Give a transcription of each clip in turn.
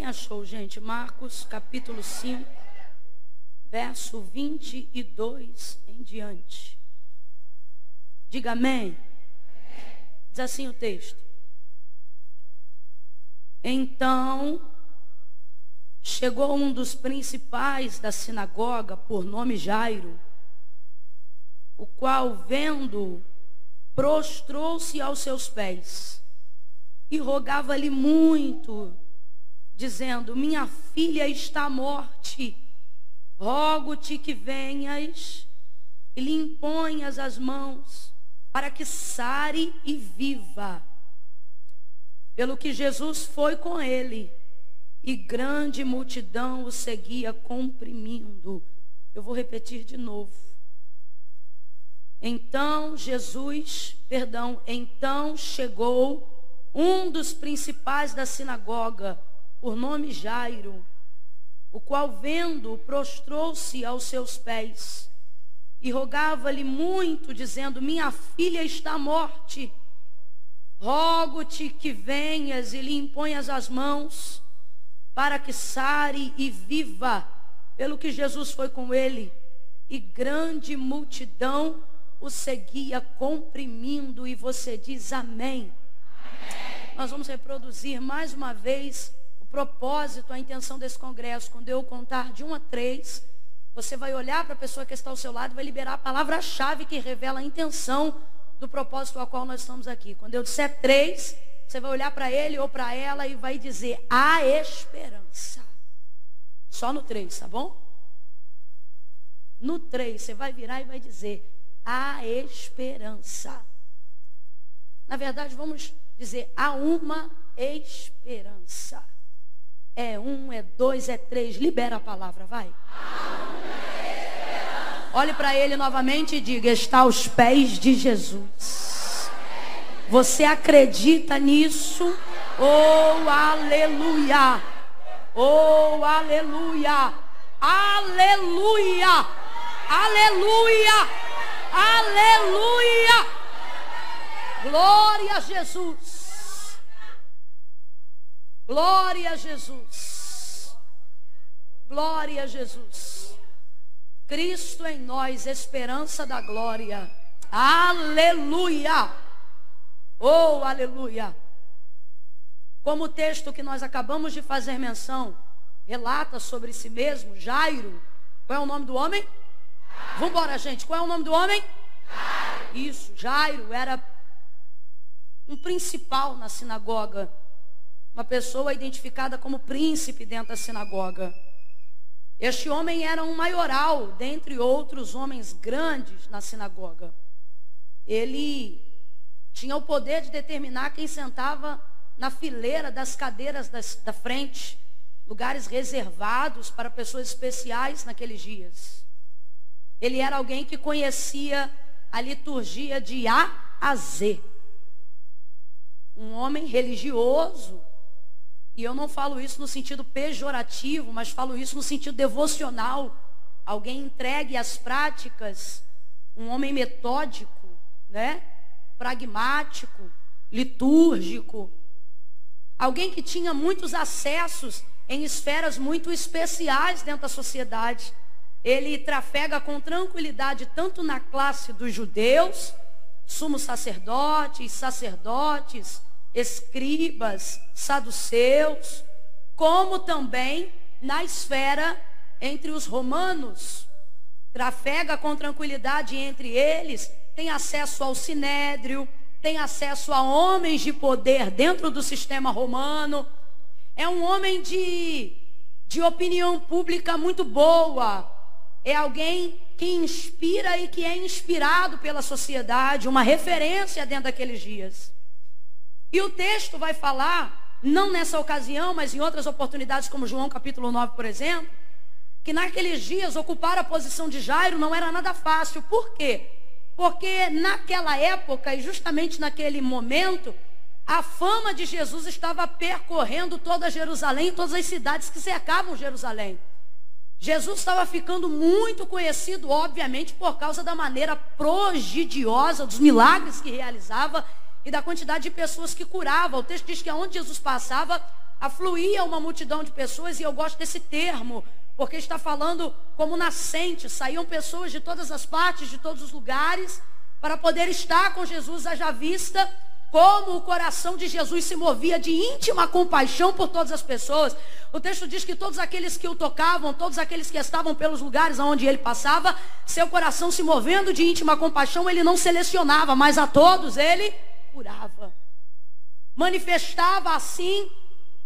Quem achou, gente? Marcos capítulo 5, verso 22 em diante. Diga amém. Diz assim o texto. Então chegou um dos principais da sinagoga, por nome Jairo, o qual, vendo, prostrou-se aos seus pés e rogava-lhe muito, dizendo: Minha filha está à morte, rogo-te que venhas e lhe imponhas as mãos para que sare e viva. Pelo que Jesus foi com ele, e grande multidão o seguia comprimindo. Eu vou repetir de novo. Então Jesus, perdão, então chegou um dos principais da sinagoga, por nome Jairo, o qual vendo prostrou-se aos seus pés e rogava-lhe muito, dizendo: Minha filha está à morte. Rogo-te que venhas e lhe imponhas as mãos, para que sare e viva. Pelo que Jesus foi com ele, e grande multidão o seguia comprimindo, e você diz amém. amém. Nós vamos reproduzir mais uma vez propósito, a intenção desse congresso, quando eu contar de um a três. Você vai olhar para a pessoa que está ao seu lado vai liberar a palavra-chave que revela a intenção do propósito ao qual nós estamos aqui. Quando eu disser três, você vai olhar para ele ou para ela e vai dizer: a esperança. Só no três, tá bom? No três, você vai virar e vai dizer: a esperança. Na verdade, vamos dizer: há uma esperança. É um, é dois, é três. Libera a palavra, vai. Olhe para ele novamente e diga: está aos pés de Jesus. Você acredita nisso? Oh, aleluia! Oh, aleluia! Aleluia! Aleluia! Aleluia! Glória a Jesus! Glória a Jesus! Glória a Jesus! Cristo em nós, esperança da glória. Aleluia! Oh, aleluia! Como o texto que nós acabamos de fazer menção relata sobre si mesmo, Jairo. Qual é o nome do homem? Vamos embora, gente. Qual é o nome do homem? Jairo. Isso, Jairo era um principal na sinagoga. Uma pessoa identificada como príncipe dentro da sinagoga. Este homem era um maioral, dentre outros homens grandes na sinagoga. Ele tinha o poder de determinar quem sentava na fileira das cadeiras das, da frente, lugares reservados para pessoas especiais naqueles dias. Ele era alguém que conhecia a liturgia de A a Z. Um homem religioso, e eu não falo isso no sentido pejorativo, mas falo isso no sentido devocional. Alguém entregue às práticas, um homem metódico, né? Pragmático, litúrgico. Alguém que tinha muitos acessos em esferas muito especiais dentro da sociedade. Ele trafega com tranquilidade tanto na classe dos judeus, sumos sacerdotes, sacerdotes, escribas, saduceus, como também na esfera entre os romanos. Trafega com tranquilidade entre eles, tem acesso ao sinédrio, tem acesso a homens de poder dentro do sistema romano. É um homem de, de opinião pública muito boa. É alguém que inspira e que é inspirado pela sociedade, uma referência dentro daqueles dias. E o texto vai falar, não nessa ocasião, mas em outras oportunidades, como João capítulo 9, por exemplo, que naqueles dias ocupar a posição de Jairo não era nada fácil. Por quê? Porque naquela época e justamente naquele momento, a fama de Jesus estava percorrendo toda Jerusalém todas as cidades que cercavam Jerusalém. Jesus estava ficando muito conhecido, obviamente, por causa da maneira prodigiosa dos milagres que realizava e da quantidade de pessoas que curava. O texto diz que aonde Jesus passava, afluía uma multidão de pessoas, e eu gosto desse termo, porque está falando como nascente, saíam pessoas de todas as partes, de todos os lugares, para poder estar com Jesus, haja vista como o coração de Jesus se movia de íntima compaixão por todas as pessoas. O texto diz que todos aqueles que o tocavam, todos aqueles que estavam pelos lugares onde ele passava, seu coração se movendo de íntima compaixão, ele não selecionava, mas a todos ele curava. Manifestava assim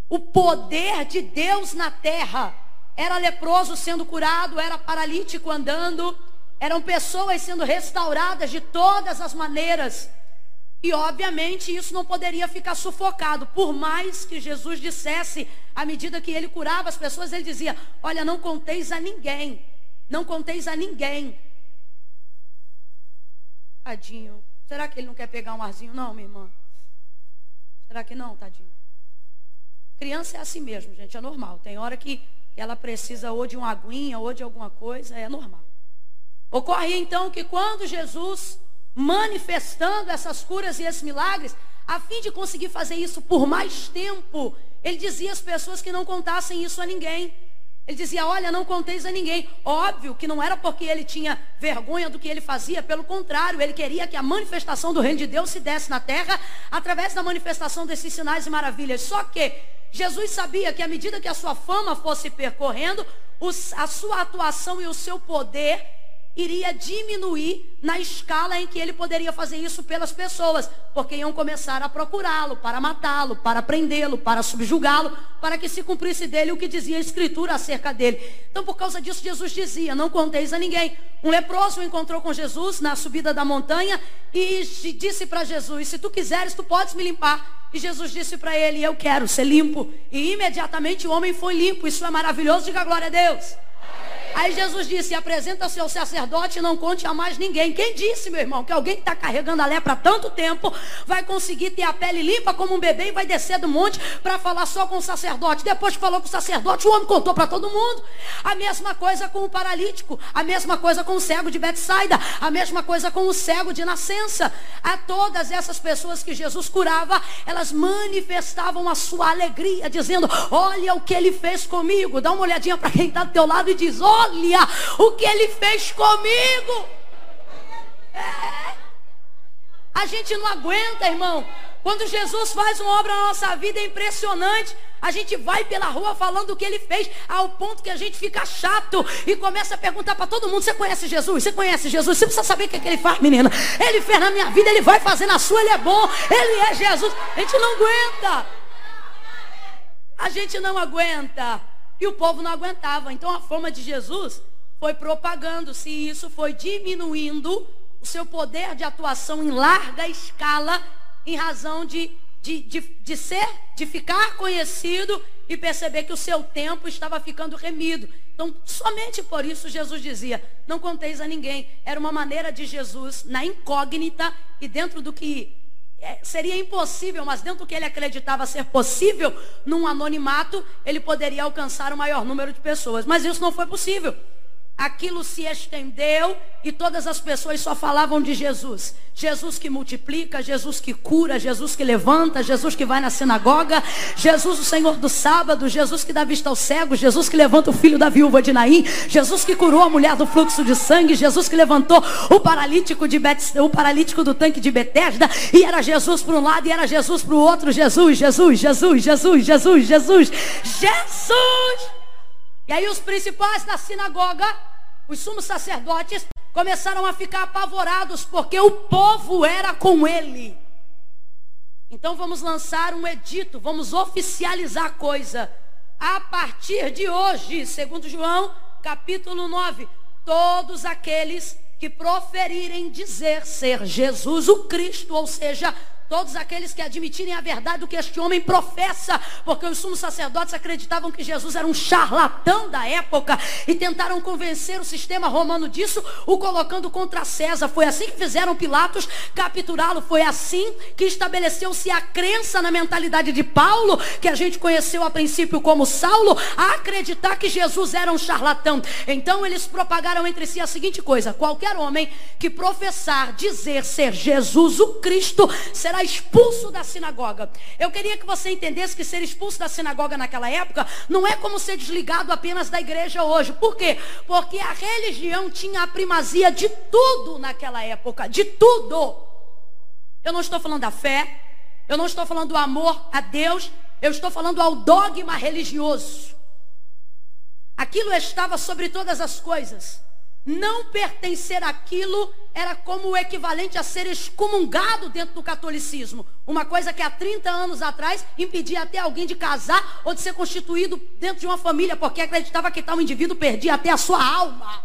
o poder de Deus na terra. Era leproso sendo curado, era paralítico andando, eram pessoas sendo restauradas de todas as maneiras. E obviamente isso não poderia ficar sufocado. Por mais que Jesus dissesse, à medida que ele curava as pessoas, ele dizia: Olha, não conteis a ninguém. Não conteis a ninguém. Tadinho. Será que ele não quer pegar um arzinho? Não, minha irmã. Será que não, tadinho? Criança é assim mesmo, gente, é normal. Tem hora que ela precisa ou de uma aguinha ou de alguma coisa, é normal. Ocorre então que quando Jesus manifestando essas curas e esses milagres, a fim de conseguir fazer isso por mais tempo, ele dizia às pessoas que não contassem isso a ninguém. Ele dizia: Olha, não conteis a ninguém. Óbvio que não era porque ele tinha vergonha do que ele fazia, pelo contrário, ele queria que a manifestação do reino de Deus se desse na terra através da manifestação desses sinais e maravilhas. Só que Jesus sabia que à medida que a sua fama fosse percorrendo, a sua atuação e o seu poder iria diminuir na escala em que ele poderia fazer isso pelas pessoas, porque iam começar a procurá-lo, para matá-lo, para prendê-lo, para subjugá-lo, para que se cumprisse dele o que dizia a Escritura acerca dele. Então, por causa disso, Jesus dizia: Não conteis a ninguém. Um leproso encontrou com Jesus na subida da montanha e disse para Jesus: Se tu quiseres, tu podes me limpar. E Jesus disse para ele: Eu quero ser limpo. E imediatamente o homem foi limpo. Isso é maravilhoso. Diga glória a Deus. Aí Jesus disse: apresenta seu sacerdote e não conte a mais ninguém. Quem disse, meu irmão, que alguém que está carregando a lepra há tanto tempo vai conseguir ter a pele limpa como um bebê e vai descer do monte para falar só com o sacerdote? Depois que falou com o sacerdote, o homem contou para todo mundo. A mesma coisa com o paralítico, a mesma coisa com o cego de Betsaida, a mesma coisa com o cego de nascença. A todas essas pessoas que Jesus curava, elas manifestavam a sua alegria, dizendo: Olha o que ele fez comigo. Dá uma olhadinha para quem está do teu lado e diz: Olha olha o que ele fez comigo. É. A gente não aguenta, irmão. Quando Jesus faz uma obra na nossa vida é impressionante. A gente vai pela rua falando o que ele fez, ao ponto que a gente fica chato e começa a perguntar para todo mundo: Você conhece Jesus? Você conhece Jesus? Você precisa saber o que, é que ele faz, menina. Ele fez na minha vida, ele vai fazer na sua, ele é bom, ele é Jesus. A gente não aguenta. A gente não aguenta. E o povo não aguentava. Então a fama de Jesus foi propagando-se e isso foi diminuindo o seu poder de atuação em larga escala em razão de, de, de, de ser, de ficar conhecido e perceber que o seu tempo estava ficando remido. Então, somente por isso Jesus dizia: Não conteis a ninguém. Era uma maneira de Jesus, na incógnita e dentro do que seria impossível, mas dentro do que ele acreditava ser possível, num anonimato, ele poderia alcançar o maior número de pessoas. Mas isso não foi possível aquilo se estendeu e todas as pessoas só falavam de Jesus. Jesus que multiplica, Jesus que cura, Jesus que levanta, Jesus que vai na sinagoga, Jesus o Senhor do sábado, Jesus que dá vista ao cego, Jesus que levanta o filho da viúva de Naim, Jesus que curou a mulher do fluxo de sangue, Jesus que levantou o paralítico de Bet... o paralítico do tanque de Betesda, e era Jesus para um lado e era Jesus para o outro, Jesus, Jesus, Jesus, Jesus, Jesus, Jesus, Jesus. E aí os principais da sinagoga, os sumos sacerdotes, começaram a ficar apavorados porque o povo era com ele. Então vamos lançar um edito, vamos oficializar a coisa. A partir de hoje, segundo João, capítulo 9, todos aqueles que proferirem dizer ser Jesus o Cristo, ou seja, Todos aqueles que admitirem a verdade do que este homem professa, porque os sumos sacerdotes acreditavam que Jesus era um charlatão da época e tentaram convencer o sistema romano disso, o colocando contra César. Foi assim que fizeram Pilatos capturá-lo. Foi assim que estabeleceu-se a crença na mentalidade de Paulo, que a gente conheceu a princípio como Saulo, a acreditar que Jesus era um charlatão. Então eles propagaram entre si a seguinte coisa: qualquer homem que professar dizer ser Jesus o Cristo será expulso da sinagoga. Eu queria que você entendesse que ser expulso da sinagoga naquela época não é como ser desligado apenas da igreja hoje. Por quê? Porque a religião tinha a primazia de tudo naquela época, de tudo. Eu não estou falando da fé, eu não estou falando do amor a Deus, eu estou falando ao dogma religioso. Aquilo estava sobre todas as coisas. Não pertencer àquilo era como o equivalente a ser excomungado dentro do catolicismo. Uma coisa que há 30 anos atrás impedia até alguém de casar ou de ser constituído dentro de uma família, porque acreditava que tal indivíduo perdia até a sua alma.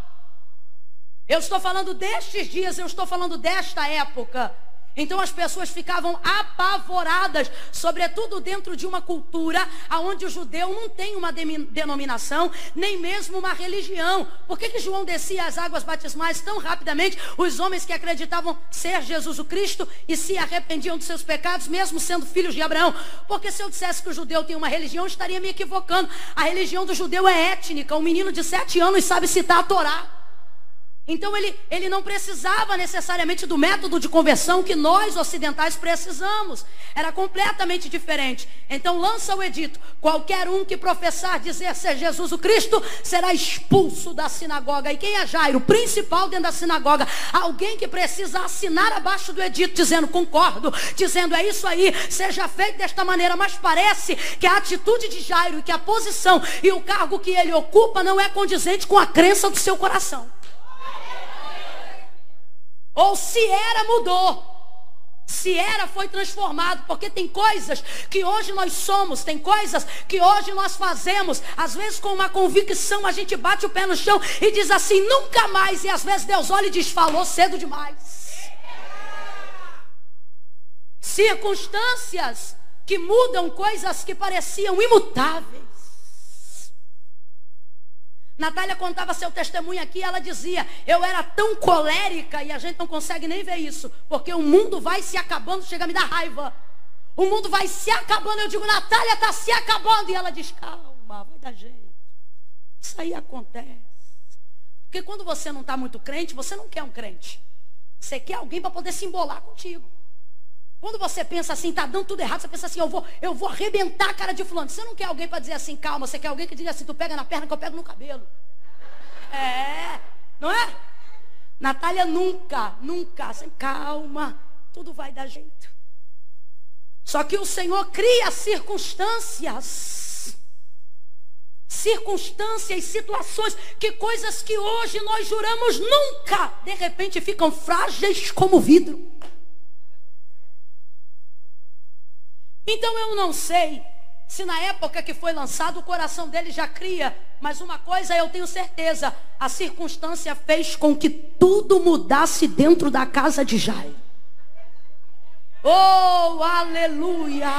Eu estou falando destes dias, eu estou falando desta época. Então as pessoas ficavam apavoradas, sobretudo dentro de uma cultura onde o judeu não tem uma denominação, nem mesmo uma religião. Por que, que João descia as águas batismais tão rapidamente? Os homens que acreditavam ser Jesus o Cristo e se arrependiam dos seus pecados, mesmo sendo filhos de Abraão. Porque se eu dissesse que o judeu tem uma religião, estaria me equivocando. A religião do judeu é étnica. Um menino de sete anos sabe citar a Torá. Então ele, ele não precisava necessariamente do método de conversão que nós ocidentais precisamos. Era completamente diferente. Então lança o edito: qualquer um que professar dizer ser Jesus o Cristo será expulso da sinagoga. E quem é Jairo? Principal dentro da sinagoga. Alguém que precisa assinar abaixo do edito, dizendo concordo, dizendo é isso aí, seja feito desta maneira. Mas parece que a atitude de Jairo que a posição e o cargo que ele ocupa não é condizente com a crença do seu coração. Ou se era, mudou. Se era, foi transformado, porque tem coisas que hoje nós somos, tem coisas que hoje nós fazemos. Às vezes, com uma convicção, a gente bate o pé no chão e diz assim: nunca mais. E às vezes Deus olha e diz: falou cedo demais. Circunstâncias que mudam coisas que pareciam imutáveis. Natália contava seu testemunho aqui, ela dizia: Eu era tão colérica e a gente não consegue nem ver isso, porque o mundo vai se acabando, chega a me dar raiva. O mundo vai se acabando. Eu digo: Natália está se acabando. E ela diz: Calma, vai dar jeito. Isso aí acontece. Porque quando você não está muito crente, você não quer um crente. Você quer alguém para poder se embolar contigo. Quando você pensa assim, está dando tudo errado, você pensa assim, eu vou, eu vou arrebentar a cara de fulano. Você não quer alguém para dizer assim, calma, você quer alguém que diga assim, tu pega na perna que eu pego no cabelo. É, não é? Natália nunca, nunca, assim, calma, tudo vai dar jeito. Só que o Senhor cria circunstâncias. Circunstâncias, situações, que coisas que hoje nós juramos nunca, de repente ficam frágeis como vidro. Então eu não sei se na época que foi lançado o coração dele já cria, mas uma coisa eu tenho certeza, a circunstância fez com que tudo mudasse dentro da casa de Jairo. Oh, aleluia!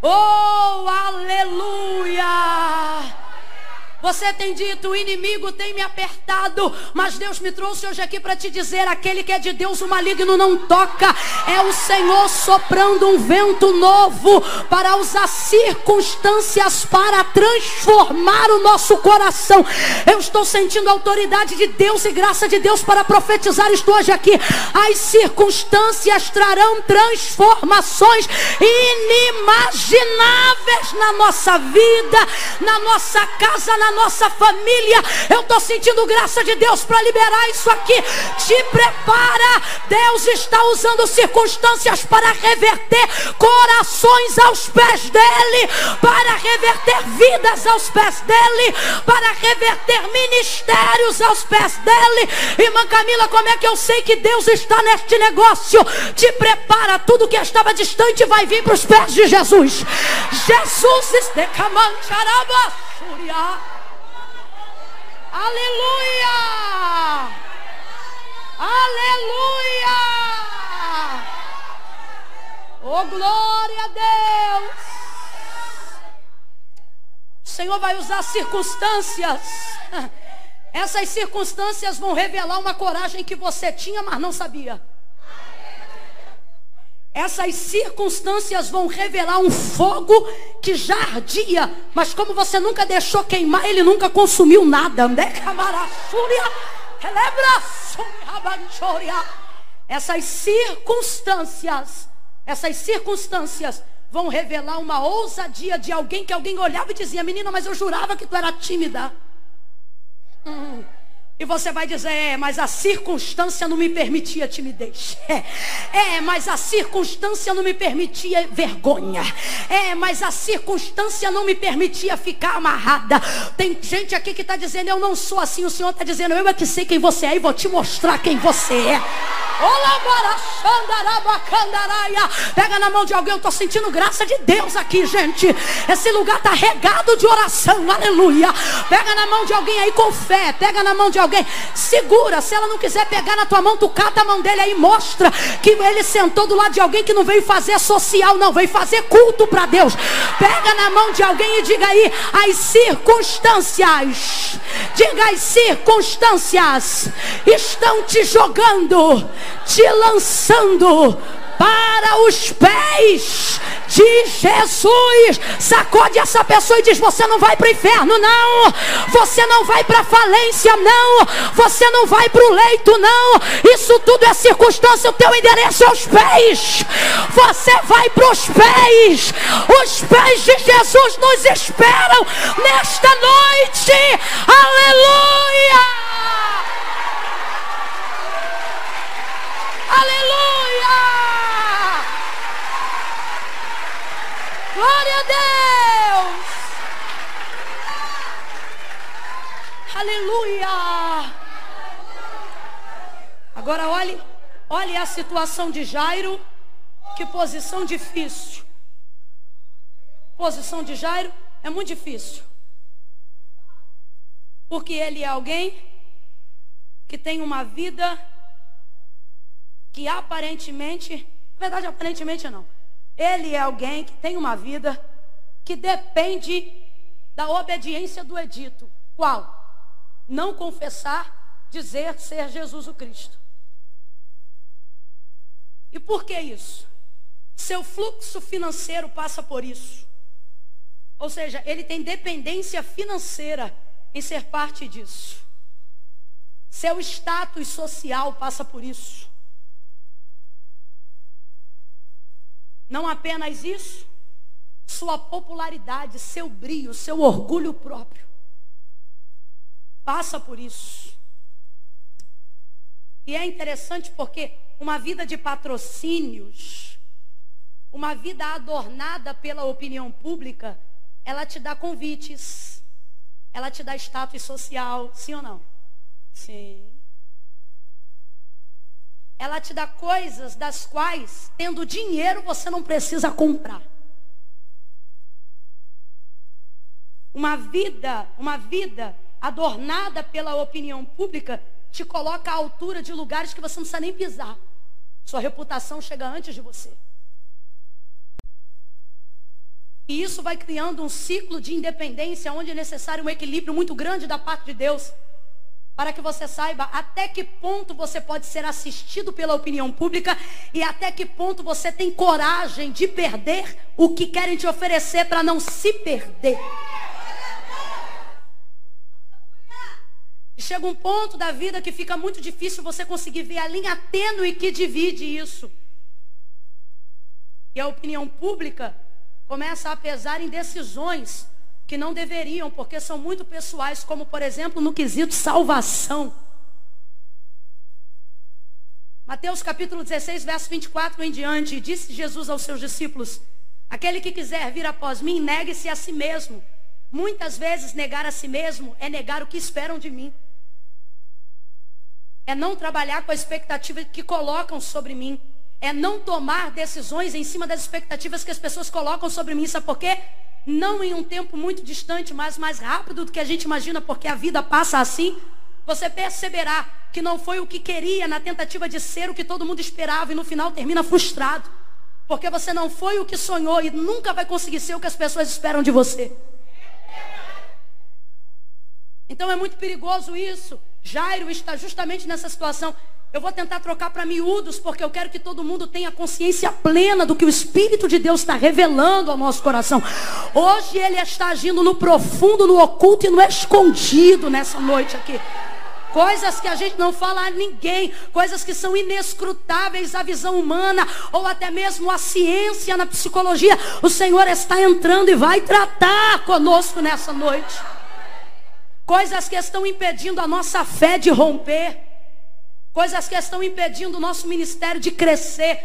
Oh, aleluia! Você tem dito, o inimigo tem me apertado, mas Deus me trouxe hoje aqui para te dizer: aquele que é de Deus, o maligno não toca. É o Senhor soprando um vento novo para usar circunstâncias para transformar o nosso coração. Eu estou sentindo a autoridade de Deus e graça de Deus para profetizar. Estou hoje aqui. As circunstâncias trarão transformações inimagináveis na nossa vida, na nossa casa, na nossa família. Eu estou sentindo graça de Deus para liberar isso aqui. Te prepara. Deus está usando circunstâncias para reverter corações aos pés dele, para reverter vidas aos pés dele, para reverter ministérios aos pés dele. Irmã Camila, como é que eu sei que Deus está neste negócio? Te prepara, tudo que estava distante vai vir para os pés de Jesus. Jesus está Aleluia! Aleluia! Oh, glória a Deus! O Senhor vai usar circunstâncias. Essas circunstâncias vão revelar uma coragem que você tinha, mas não sabia. Essas circunstâncias vão revelar um fogo que já ardia, mas como você nunca deixou queimar, ele nunca consumiu nada. essas circunstâncias, essas circunstâncias vão revelar uma ousadia de alguém que alguém olhava e dizia: Menina, mas eu jurava que tu era tímida. Hum. E você vai dizer, é, mas a circunstância não me permitia timidez. É, é, mas a circunstância não me permitia vergonha. É, mas a circunstância não me permitia ficar amarrada. Tem gente aqui que está dizendo, eu não sou assim. O Senhor está dizendo, eu é que sei quem você é e vou te mostrar quem você é. Pega na mão de alguém, eu estou sentindo graça de Deus aqui, gente. Esse lugar está regado de oração, aleluia. Pega na mão de alguém aí com fé. Pega na mão de alguém alguém, segura. Se ela não quiser pegar na tua mão, tu cata a mão dele aí, mostra que ele sentou do lado de alguém que não veio fazer social, não, veio fazer culto para Deus. Pega na mão de alguém e diga aí as circunstâncias. Diga as circunstâncias estão te jogando, te lançando para os pés de Jesus. Sacode essa pessoa e diz: Você não vai para o inferno, não. Você não vai para a falência, não. Você não vai para o leito, não. Isso tudo é circunstância. O teu endereço é os pés. Você vai para os pés. Os pés de Jesus nos esperam nesta noite. Aleluia. Aleluia! Glória a Deus! Aleluia! Agora olhe, olhe a situação de Jairo. Que posição difícil. Posição de Jairo é muito difícil. Porque ele é alguém que tem uma vida que aparentemente, na verdade aparentemente não, ele é alguém que tem uma vida que depende da obediência do edito. Qual? Não confessar, dizer ser Jesus o Cristo. E por que isso? Seu fluxo financeiro passa por isso. Ou seja, ele tem dependência financeira em ser parte disso. Seu status social passa por isso. Não apenas isso, sua popularidade, seu brilho, seu orgulho próprio. Passa por isso. E é interessante porque uma vida de patrocínios, uma vida adornada pela opinião pública, ela te dá convites, ela te dá status social, sim ou não? Sim ela te dá coisas das quais, tendo dinheiro, você não precisa comprar. Uma vida, uma vida adornada pela opinião pública, te coloca à altura de lugares que você não precisa nem pisar. Sua reputação chega antes de você. E isso vai criando um ciclo de independência onde é necessário um equilíbrio muito grande da parte de Deus para que você saiba até que ponto você pode ser assistido pela opinião pública e até que ponto você tem coragem de perder o que querem te oferecer para não se perder. Chega um ponto da vida que fica muito difícil você conseguir ver a linha tênue que divide isso. E a opinião pública começa a pesar em decisões que não deveriam, porque são muito pessoais, como por exemplo no quesito salvação. Mateus capítulo 16, verso 24 em diante, disse Jesus aos seus discípulos: Aquele que quiser vir após mim, negue-se a si mesmo. Muitas vezes negar a si mesmo é negar o que esperam de mim. É não trabalhar com a expectativa que colocam sobre mim. É não tomar decisões em cima das expectativas que as pessoas colocam sobre mim. Sabe por quê? não em um tempo muito distante, mas mais rápido do que a gente imagina, porque a vida passa assim, você perceberá que não foi o que queria na tentativa de ser o que todo mundo esperava e no final termina frustrado. Porque você não foi o que sonhou e nunca vai conseguir ser o que as pessoas esperam de você. Então é muito perigoso isso. Jairo está justamente nessa situação. Eu vou tentar trocar para miúdos, porque eu quero que todo mundo tenha consciência plena do que o Espírito de Deus está revelando ao nosso coração. Hoje ele está agindo no profundo, no oculto e no escondido nessa noite aqui. coisas que a gente não fala a ninguém, coisas que são inescrutáveis à visão humana, ou até mesmo à ciência, na psicologia. O Senhor está entrando e vai tratar conosco nessa noite. Coisas que estão impedindo a nossa fé de romper, coisas que estão impedindo o nosso ministério de crescer.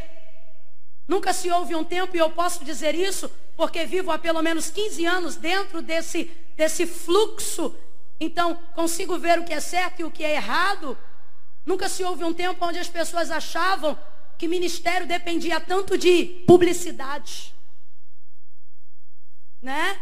Nunca se houve um tempo, e eu posso dizer isso, porque vivo há pelo menos 15 anos dentro desse, desse fluxo então, consigo ver o que é certo e o que é errado. Nunca se houve um tempo onde as pessoas achavam que ministério dependia tanto de publicidade. Né?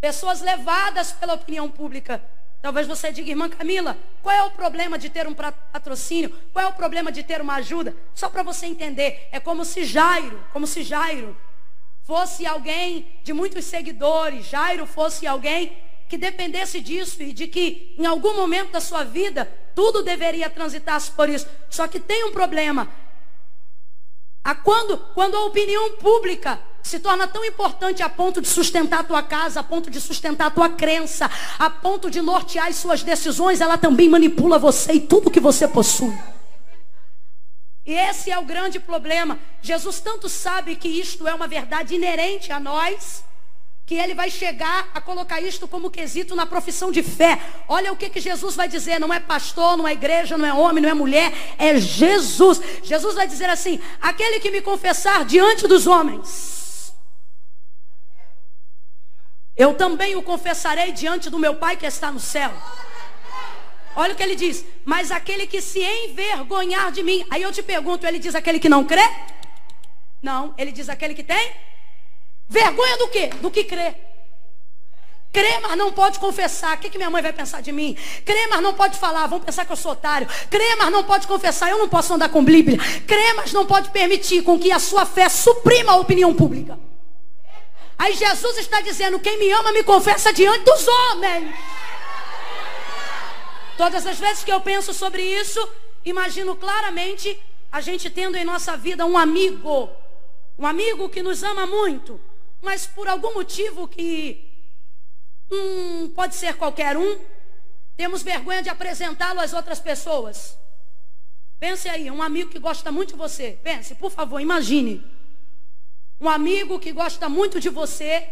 Pessoas levadas pela opinião pública. Talvez você diga, irmã Camila, qual é o problema de ter um patrocínio? Qual é o problema de ter uma ajuda? Só para você entender, é como se Jairo, como se Jairo fosse alguém de muitos seguidores, Jairo fosse alguém que dependesse disso e de que em algum momento da sua vida tudo deveria transitar por isso. Só que tem um problema. A quando, quando a opinião pública se torna tão importante a ponto de sustentar a tua casa, a ponto de sustentar a tua crença, a ponto de nortear as suas decisões, ela também manipula você e tudo que você possui. E esse é o grande problema. Jesus tanto sabe que isto é uma verdade inerente a nós, que ele vai chegar a colocar isto como quesito na profissão de fé. Olha o que, que Jesus vai dizer: não é pastor, não é igreja, não é homem, não é mulher, é Jesus. Jesus vai dizer assim: aquele que me confessar diante dos homens, eu também o confessarei diante do meu Pai que está no céu. Olha o que ele diz: mas aquele que se envergonhar de mim, aí eu te pergunto, ele diz aquele que não crê? Não, ele diz aquele que tem Vergonha do quê? Do que crê. Crê, mas não pode confessar. O que, que minha mãe vai pensar de mim? Crê, mas não pode falar. Vão pensar que eu sou otário. Crê, mas não pode confessar. Eu não posso andar com Bíblia. Crê, mas não pode permitir com que a sua fé suprima a opinião pública. Aí Jesus está dizendo: quem me ama me confessa diante dos homens. Todas as vezes que eu penso sobre isso, imagino claramente a gente tendo em nossa vida um amigo. Um amigo que nos ama muito mas por algum motivo que hum, pode ser qualquer um, temos vergonha de apresentá-lo às outras pessoas. Pense aí, um amigo que gosta muito de você. Pense, por favor, imagine. Um amigo que gosta muito de você,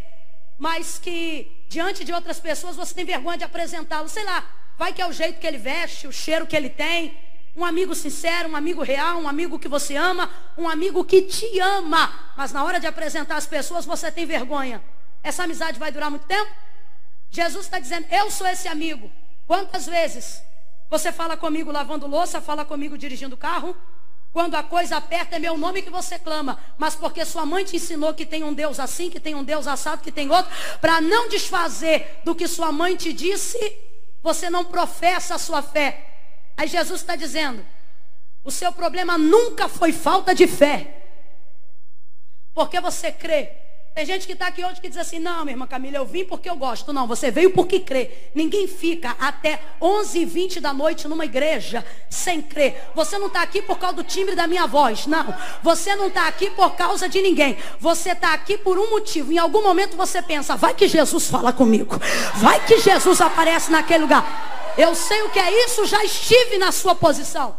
mas que diante de outras pessoas você tem vergonha de apresentá-lo. Sei lá, vai que é o jeito que ele veste, o cheiro que ele tem, um amigo sincero, um amigo real, um amigo que você ama, um amigo que te ama. Mas na hora de apresentar as pessoas, você tem vergonha. Essa amizade vai durar muito tempo? Jesus está dizendo: Eu sou esse amigo. Quantas vezes você fala comigo lavando louça, fala comigo dirigindo carro? Quando a coisa aperta, é meu nome que você clama. Mas porque sua mãe te ensinou que tem um Deus assim, que tem um Deus assado, que tem outro, para não desfazer do que sua mãe te disse, você não professa a sua fé. Aí Jesus está dizendo: o seu problema nunca foi falta de fé. Porque você crê. Tem gente que está aqui hoje que diz assim: não, minha irmã Camila, eu vim porque eu gosto. Não, você veio porque crê. Ninguém fica até 11 e 20 da noite numa igreja sem crer. Você não está aqui por causa do timbre da minha voz. Não. Você não está aqui por causa de ninguém. Você está aqui por um motivo. Em algum momento você pensa: vai que Jesus fala comigo. Vai que Jesus aparece naquele lugar. Eu sei o que é isso, já estive na sua posição.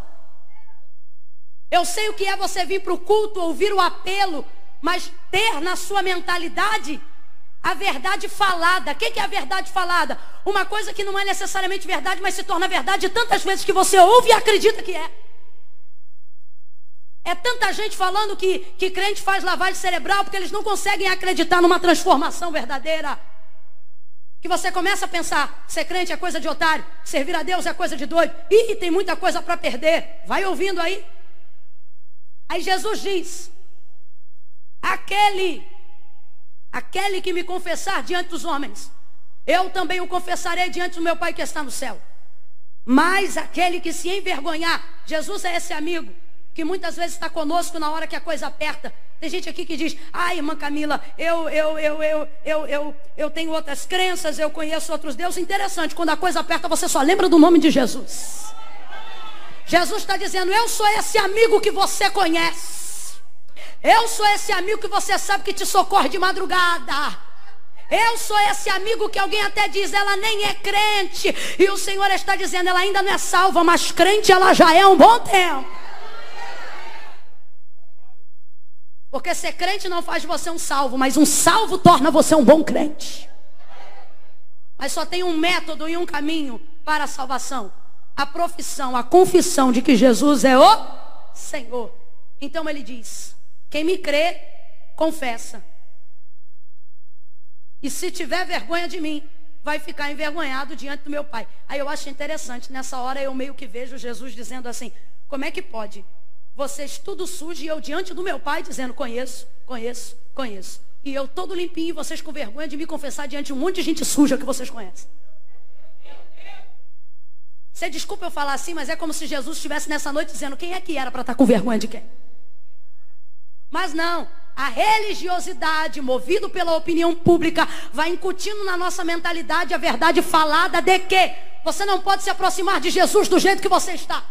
Eu sei o que é você vir para o culto, ouvir o apelo, mas ter na sua mentalidade a verdade falada. O que é a verdade falada? Uma coisa que não é necessariamente verdade, mas se torna verdade tantas vezes que você ouve e acredita que é. É tanta gente falando que, que crente faz lavagem cerebral porque eles não conseguem acreditar numa transformação verdadeira. Que você começa a pensar, ser crente é coisa de otário, servir a Deus é coisa de doido. Ih, tem muita coisa para perder. Vai ouvindo aí. Aí Jesus diz: Aquele, aquele que me confessar diante dos homens, eu também o confessarei diante do meu Pai que está no céu. Mas aquele que se envergonhar, Jesus é esse amigo que muitas vezes está conosco na hora que a coisa aperta, tem gente aqui que diz, ai, irmã Camila, eu, eu, eu, eu, eu, eu, eu tenho outras crenças, eu conheço outros deuses. Interessante, quando a coisa aperta, você só lembra do nome de Jesus. Jesus está dizendo, eu sou esse amigo que você conhece. Eu sou esse amigo que você sabe que te socorre de madrugada. Eu sou esse amigo que alguém até diz, ela nem é crente. E o Senhor está dizendo, ela ainda não é salva, mas crente ela já é um bom tempo. Porque ser crente não faz você um salvo, mas um salvo torna você um bom crente. Mas só tem um método e um caminho para a salvação: a profissão, a confissão de que Jesus é o Senhor. Então ele diz: quem me crê, confessa. E se tiver vergonha de mim, vai ficar envergonhado diante do meu Pai. Aí eu acho interessante, nessa hora eu meio que vejo Jesus dizendo assim: como é que pode? Vocês tudo sujo e eu diante do meu Pai dizendo: conheço, conheço, conheço. E eu todo limpinho e vocês com vergonha de me confessar diante de um monte de gente suja que vocês conhecem. Você desculpa eu falar assim, mas é como se Jesus estivesse nessa noite dizendo: quem é que era para estar tá com vergonha de quem? Mas não, a religiosidade, movido pela opinião pública, vai incutindo na nossa mentalidade a verdade falada de que você não pode se aproximar de Jesus do jeito que você está.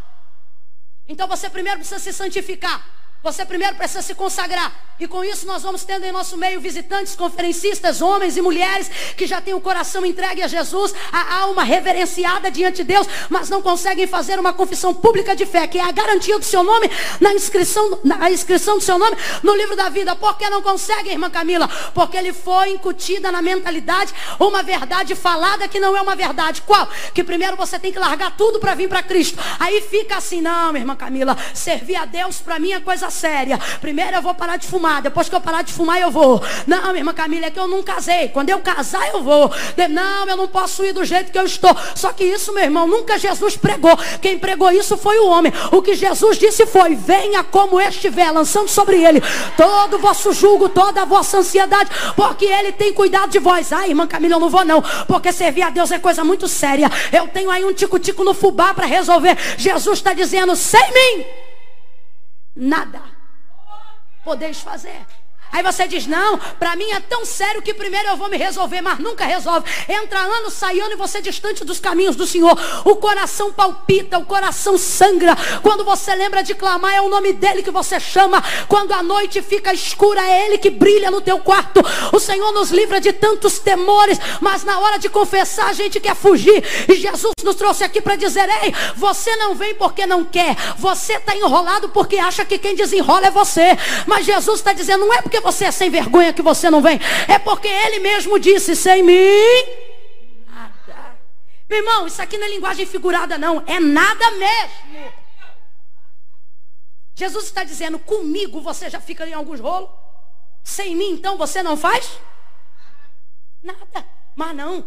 Então você primeiro precisa se santificar. Você primeiro precisa se consagrar. E com isso nós vamos tendo em nosso meio visitantes, conferencistas, homens e mulheres que já têm o coração entregue a Jesus, a alma reverenciada diante de Deus, mas não conseguem fazer uma confissão pública de fé, que é a garantia do seu nome na inscrição, na inscrição do seu nome no livro da vida. Por que não conseguem, irmã Camila? Porque ele foi incutida na mentalidade uma verdade falada que não é uma verdade. Qual? Que primeiro você tem que largar tudo para vir para Cristo. Aí fica assim, não, irmã Camila, servir a Deus para mim é coisa séria. Primeiro eu vou parar de fumar. Depois que eu parar de fumar, eu vou. Não, minha irmã Camila, é que eu não casei. Quando eu casar, eu vou. Não, eu não posso ir do jeito que eu estou. Só que isso, meu irmão, nunca Jesus pregou. Quem pregou isso foi o homem. O que Jesus disse foi: venha como estiver, lançando sobre ele todo o vosso julgo, toda a vossa ansiedade, porque ele tem cuidado de vós. Ai, irmã Camila, eu não vou não, porque servir a Deus é coisa muito séria. Eu tenho aí um tico-tico no fubá para resolver. Jesus está dizendo: sem mim nada podeis fazer. Aí você diz: Não, para mim é tão sério que primeiro eu vou me resolver, mas nunca resolve. Entra ano, sai ano e você é distante dos caminhos do Senhor. O coração palpita, o coração sangra. Quando você lembra de clamar, é o nome dele que você chama. Quando a noite fica escura, é ele que brilha no teu quarto. O Senhor nos livra de tantos temores, mas na hora de confessar, a gente quer fugir. E Jesus nos trouxe aqui para dizer: Ei, você não vem porque não quer. Você está enrolado porque acha que quem desenrola é você. Mas Jesus está dizendo: Não é porque porque você é sem vergonha que você não vem. É porque ele mesmo disse: sem mim, nada. Meu irmão, isso aqui não é linguagem figurada, não. É nada mesmo. Jesus está dizendo: comigo você já fica em alguns rolos. Sem mim, então, você não faz? Nada. Mas não.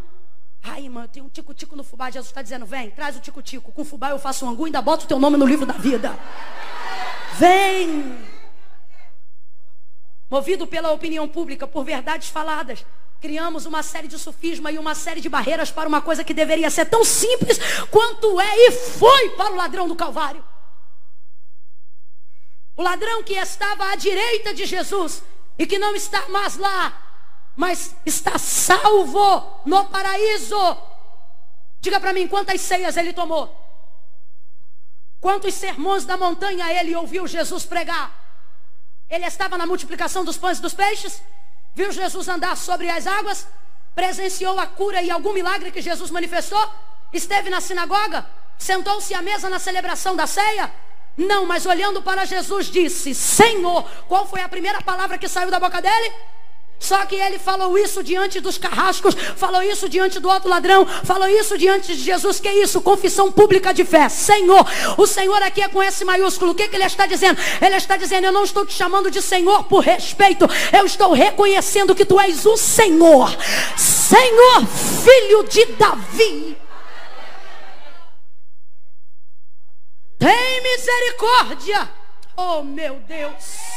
Ai, irmão, eu tenho um tico-tico no fubá. Jesus está dizendo: vem, traz o tico-tico. Com fubá eu faço um angu ainda boto o teu nome no livro da vida. Vem movido pela opinião pública, por verdades faladas, criamos uma série de sofisma e uma série de barreiras para uma coisa que deveria ser tão simples quanto é e foi para o ladrão do Calvário. O ladrão que estava à direita de Jesus e que não está mais lá, mas está salvo no paraíso. Diga para mim quantas ceias ele tomou. Quantos sermões da montanha ele ouviu Jesus pregar? Ele estava na multiplicação dos pães e dos peixes, viu Jesus andar sobre as águas, presenciou a cura e algum milagre que Jesus manifestou, esteve na sinagoga, sentou-se à mesa na celebração da ceia. Não, mas olhando para Jesus disse: Senhor, qual foi a primeira palavra que saiu da boca dele? Só que ele falou isso diante dos carrascos, falou isso diante do outro ladrão, falou isso diante de Jesus. Que é isso? Confissão pública de fé. Senhor, o Senhor aqui é com S maiúsculo. O que, que ele está dizendo? Ele está dizendo: Eu não estou te chamando de Senhor por respeito, eu estou reconhecendo que tu és o Senhor, Senhor, filho de Davi. Tem misericórdia, oh meu Deus.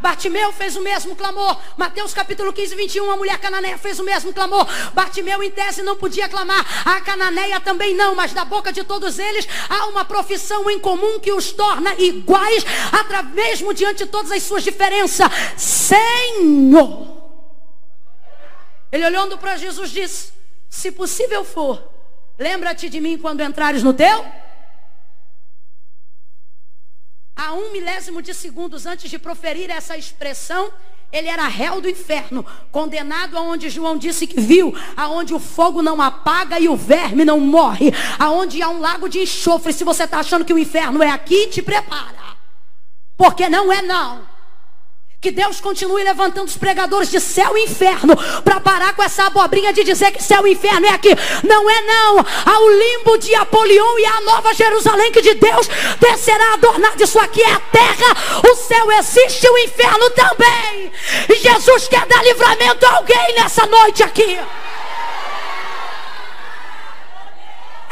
Bartimeu fez o mesmo clamor. Mateus capítulo 15, 21, a mulher cananeia fez o mesmo clamor. Bartimeu em tese não podia clamar. A cananeia também não, mas da boca de todos eles há uma profissão em comum que os torna iguais, mesmo diante de todas as suas diferenças. Senhor. Ele olhando para Jesus disse: Se possível for, lembra-te de mim quando entrares no teu a um milésimo de segundos antes de proferir essa expressão, ele era réu do inferno, condenado aonde João disse que viu, aonde o fogo não apaga e o verme não morre, aonde há um lago de enxofre. Se você está achando que o inferno é aqui, te prepara, porque não é não. Que Deus continue levantando os pregadores de céu e inferno para parar com essa abobrinha de dizer que céu e inferno é aqui. Não é não. Ao limbo de Apolion e a nova Jerusalém que de Deus descerá adornado. Isso aqui é a terra. O céu existe, o inferno também. E Jesus quer dar livramento a alguém nessa noite aqui.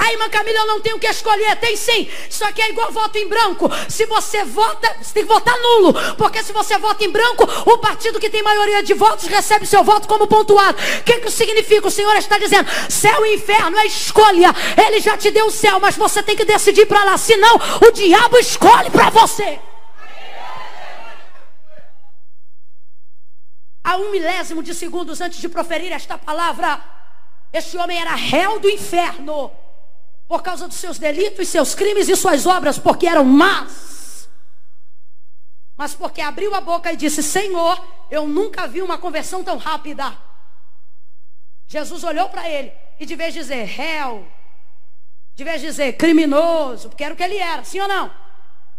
A irmã Camila, eu não tenho que escolher. Tem sim. Isso aqui é igual voto em branco. Se você vota, você tem que votar nulo. Porque se você vota em branco, o partido que tem maioria de votos recebe seu voto como pontuado. O que, que significa? O Senhor está dizendo: céu e inferno é escolha. Ele já te deu o céu, mas você tem que decidir para lá. Senão, o diabo escolhe para você. A um milésimo de segundos antes de proferir esta palavra, este homem era réu do inferno por causa dos seus delitos, seus crimes e suas obras, porque eram más. Mas porque abriu a boca e disse: Senhor, eu nunca vi uma conversão tão rápida. Jesus olhou para ele e, de vez dizer réu, de vez dizer criminoso, porque era o que ele era, sim ou não?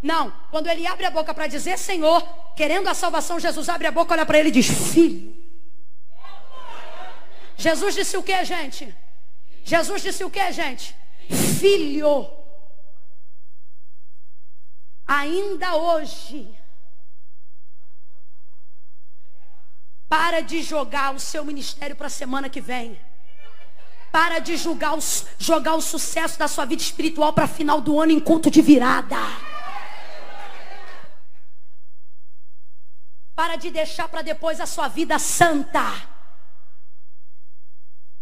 Não. Quando ele abre a boca para dizer Senhor, querendo a salvação, Jesus abre a boca, olha para ele e diz: Filho. Jesus disse o que, gente? Jesus disse o que, gente? Filho. Ainda hoje, para de jogar o seu ministério para a semana que vem. Para de julgar jogar o sucesso da sua vida espiritual para final do ano em culto de virada. Para de deixar para depois a sua vida santa.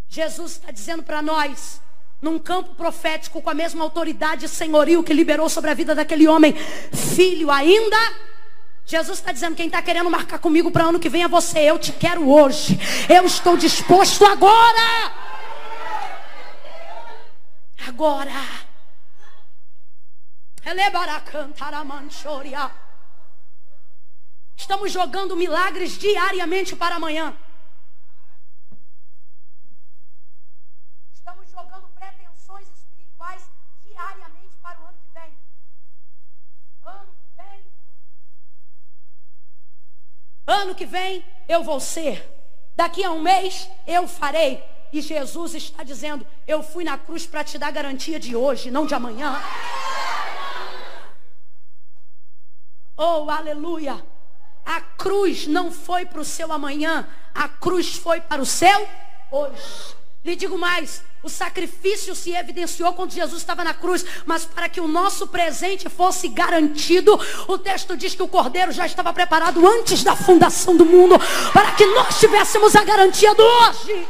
Jesus está dizendo para nós: num campo profético com a mesma autoridade e senhorio que liberou sobre a vida daquele homem. Filho, ainda. Jesus está dizendo: quem está querendo marcar comigo para ano que vem é você. Eu te quero hoje. Eu estou disposto agora. Agora. Estamos jogando milagres diariamente para amanhã. Ano que vem eu vou ser. Daqui a um mês eu farei. E Jesus está dizendo: Eu fui na cruz para te dar garantia de hoje, não de amanhã. Oh, aleluia. A cruz não foi para o seu amanhã, a cruz foi para o seu hoje. Lhe digo mais: o sacrifício se evidenciou quando Jesus estava na cruz, mas para que o nosso presente fosse garantido, o texto diz que o cordeiro já estava preparado antes da fundação do mundo, para que nós tivéssemos a garantia do hoje.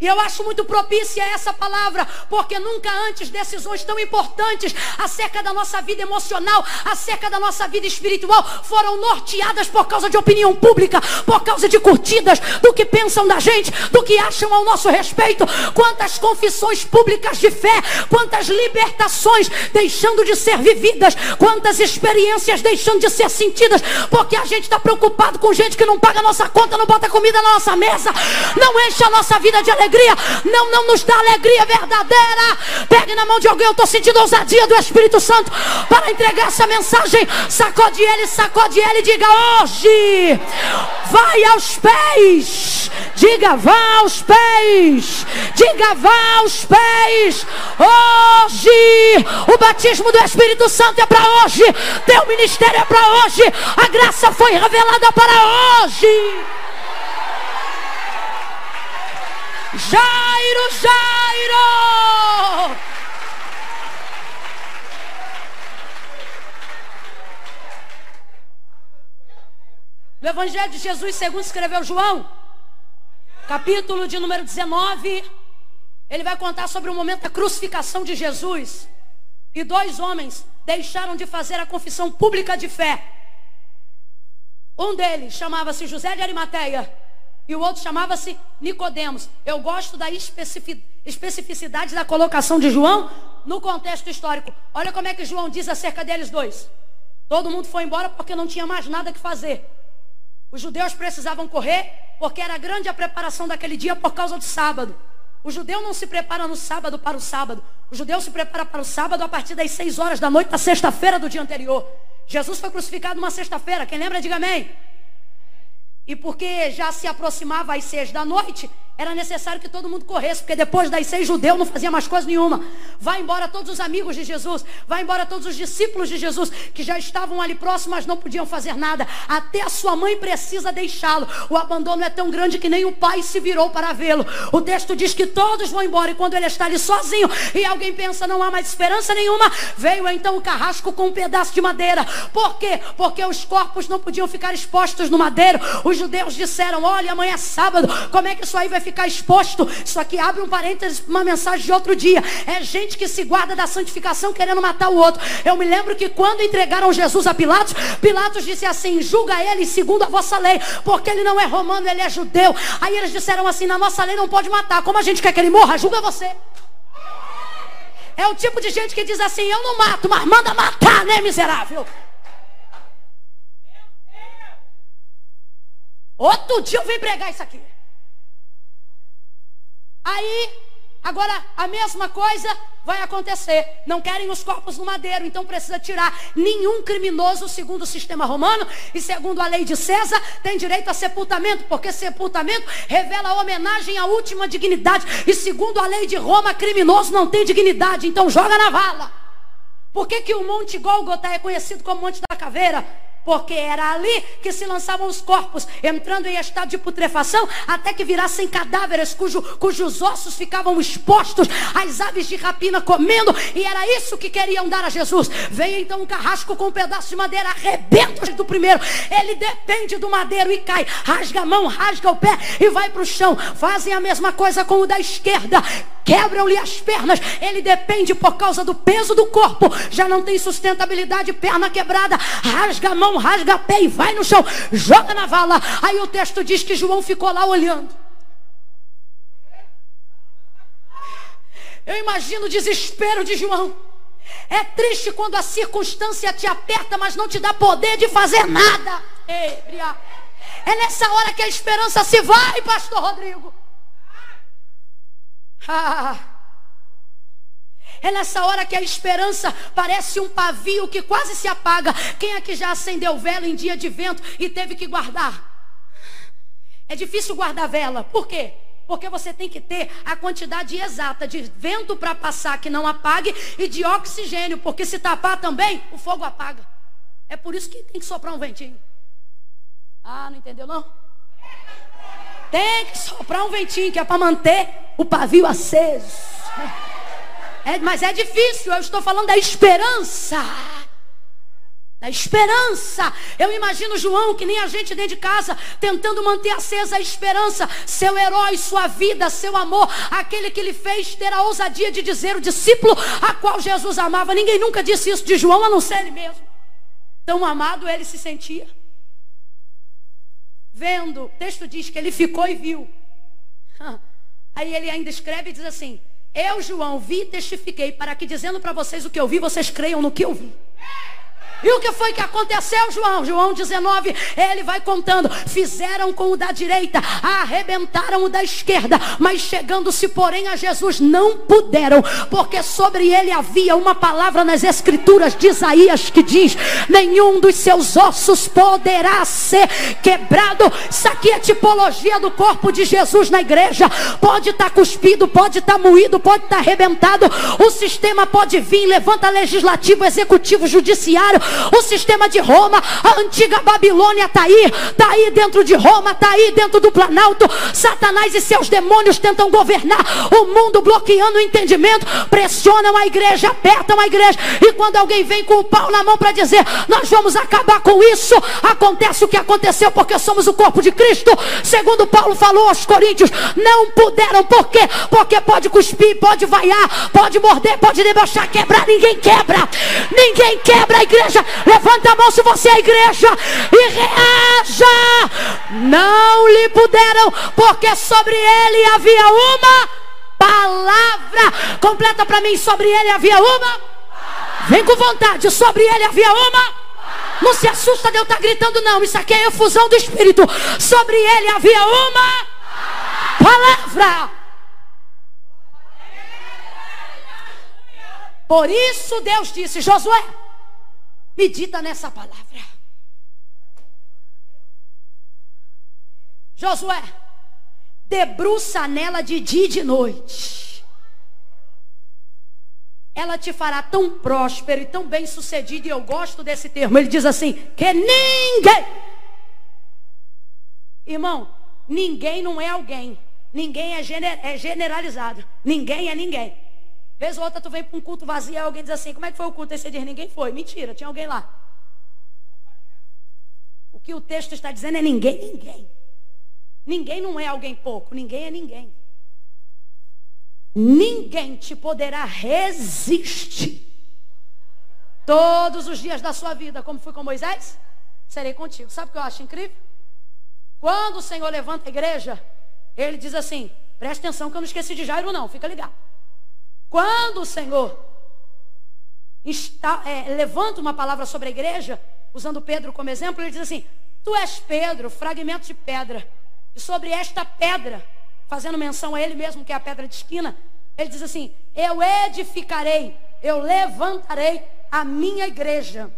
E eu acho muito propícia essa palavra, porque nunca antes decisões tão importantes acerca da nossa vida emocional, acerca da nossa vida espiritual, foram norteadas por causa de opinião pública, por causa de curtidas, do que pensam da gente, do que acham ao nosso respeito. Quantas confissões públicas de fé, quantas libertações deixando de ser vividas, quantas experiências deixando de ser sentidas, porque a gente está preocupado com gente que não paga a nossa conta, não bota comida na nossa mesa, não enche a nossa vida de alegria alegria, não, não nos dá alegria verdadeira. Pegue na mão de alguém, eu estou sentindo ousadia do Espírito Santo para entregar essa mensagem. Sacode ele, sacode ele, diga hoje, vai aos pés. Diga, vá aos pés. Diga, vá aos pés. Hoje, o batismo do Espírito Santo é para hoje. Teu ministério é para hoje. A graça foi revelada para hoje. Jairo, Jairo! No Evangelho de Jesus, segundo escreveu João, capítulo de número 19, ele vai contar sobre o momento da crucificação de Jesus. E dois homens deixaram de fazer a confissão pública de fé. Um deles chamava-se José de Arimateia e o outro chamava-se Nicodemos. Eu gosto da especificidade da colocação de João, no contexto histórico. Olha como é que João diz acerca deles dois. Todo mundo foi embora porque não tinha mais nada que fazer. Os judeus precisavam correr porque era grande a preparação daquele dia por causa do sábado. O judeu não se prepara no sábado para o sábado. O judeu se prepara para o sábado a partir das seis horas da noite da sexta-feira do dia anterior. Jesus foi crucificado numa sexta-feira. Quem lembra, diga amém. E porque já se aproximava às seis da noite, era necessário que todo mundo corresse, porque depois das seis judeu não fazia mais coisa nenhuma. Vai embora todos os amigos de Jesus, vai embora todos os discípulos de Jesus, que já estavam ali próximos, mas não podiam fazer nada. Até a sua mãe precisa deixá-lo. O abandono é tão grande que nem o pai se virou para vê-lo. O texto diz que todos vão embora, e quando ele está ali sozinho, e alguém pensa, não há mais esperança nenhuma, veio então o carrasco com um pedaço de madeira. Por quê? Porque os corpos não podiam ficar expostos no madeiro. Os judeus disseram, olha, amanhã é sábado, como é que isso aí vai ficar exposto. Isso aqui abre um parênteses para uma mensagem de outro dia. É gente que se guarda da santificação querendo matar o outro. Eu me lembro que quando entregaram Jesus a Pilatos, Pilatos disse assim: julga ele segundo a vossa lei, porque ele não é romano, ele é judeu. Aí eles disseram assim: na nossa lei não pode matar. Como a gente quer que ele morra, julga você. É o tipo de gente que diz assim: eu não mato, mas manda matar, né, miserável? Outro dia eu vim pregar isso aqui. Aí, agora a mesma coisa vai acontecer. Não querem os corpos no madeiro, então precisa tirar. Nenhum criminoso, segundo o sistema romano e segundo a lei de César, tem direito a sepultamento, porque sepultamento revela homenagem à última dignidade. E segundo a lei de Roma, criminoso não tem dignidade, então joga na vala. Por que, que o Monte Gólgota é conhecido como Monte da Caveira? Porque era ali que se lançavam os corpos, entrando em estado de putrefação, até que virassem cadáveres cujo, cujos ossos ficavam expostos às aves de rapina comendo, e era isso que queriam dar a Jesus. Veio então um carrasco com um pedaço de madeira, arrebenta do primeiro, ele depende do madeiro e cai, rasga a mão, rasga o pé e vai para o chão. Fazem a mesma coisa com o da esquerda, quebram-lhe as pernas, ele depende por causa do peso do corpo, já não tem sustentabilidade, perna quebrada, rasga a mão, rasga pé e vai no chão, joga na vala. Aí o texto diz que João ficou lá olhando. Eu imagino o desespero de João. É triste quando a circunstância te aperta, mas não te dá poder de fazer nada. É nessa hora que a esperança se vai, pastor Rodrigo. Ah. É nessa hora que a esperança parece um pavio que quase se apaga. Quem aqui já acendeu vela em dia de vento e teve que guardar? É difícil guardar vela. Por quê? Porque você tem que ter a quantidade exata de vento para passar que não apague e de oxigênio, porque se tapar também, o fogo apaga. É por isso que tem que soprar um ventinho. Ah, não entendeu não? Tem que soprar um ventinho que é para manter o pavio aceso. É, mas é difícil, eu estou falando da esperança. Da esperança. Eu imagino João, que nem a gente dentro de casa, tentando manter acesa a esperança. Seu herói, sua vida, seu amor. Aquele que lhe fez ter a ousadia de dizer o discípulo a qual Jesus amava. Ninguém nunca disse isso de João, a não ser ele mesmo. Tão amado ele se sentia. Vendo, o texto diz que ele ficou e viu. Aí ele ainda escreve e diz assim: eu, João, vi e testifiquei para que, dizendo para vocês o que eu vi, vocês creiam no que eu vi. E o que foi que aconteceu, João? João 19, ele vai contando. Fizeram com o da direita, arrebentaram o da esquerda, mas chegando-se, porém, a Jesus, não puderam, porque sobre ele havia uma palavra nas escrituras de Isaías que diz: nenhum dos seus ossos poderá ser quebrado. Isso aqui é tipologia do corpo de Jesus na igreja. Pode estar tá cuspido, pode estar tá moído, pode estar tá arrebentado. O sistema pode vir, levanta legislativo, executivo, judiciário o sistema de Roma, a antiga Babilônia está aí, está aí dentro de Roma, está aí dentro do Planalto. Satanás e seus demônios tentam governar o mundo, bloqueando o entendimento, pressionam a igreja, apertam a igreja. E quando alguém vem com o pau na mão para dizer, nós vamos acabar com isso, acontece o que aconteceu porque somos o corpo de Cristo. Segundo Paulo falou aos Coríntios, não puderam, por quê? Porque pode cuspir, pode vaiar, pode morder, pode debochar, quebrar, ninguém quebra. Ninguém quebra a igreja Levanta a mão se você é igreja e reaja. Não lhe puderam, porque sobre ele havia uma palavra. Completa para mim, sobre ele havia uma. Vem com vontade, sobre ele havia uma. Não se assusta de eu estar gritando, não. Isso aqui é efusão do Espírito. Sobre ele havia uma palavra. Por isso Deus disse: Josué, medita nessa palavra. Josué, debruça nela de dia e de noite. Ela te fará tão próspero e tão bem sucedido, e eu gosto desse termo. Ele diz assim: que ninguém, irmão, ninguém não é alguém, ninguém é, gener, é generalizado, ninguém é ninguém. Vez ou outra tu vem para um culto vazio e alguém diz assim: como é que foi o culto? Aí você diz: ninguém foi. Mentira, tinha alguém lá. O que o texto está dizendo é ninguém, ninguém. Ninguém não é alguém pouco, ninguém é ninguém. Ninguém te poderá resistir. Todos os dias da sua vida, como fui com Moisés, serei contigo. Sabe o que eu acho incrível? Quando o Senhor levanta a igreja, ele diz assim: presta atenção que eu não esqueci de Jairo, não, fica ligado. Quando o Senhor está, é, levanta uma palavra sobre a igreja, usando Pedro como exemplo, ele diz assim: Tu és Pedro, fragmento de pedra. E sobre esta pedra, fazendo menção a ele mesmo, que é a pedra de esquina, ele diz assim: Eu edificarei, eu levantarei a minha igreja,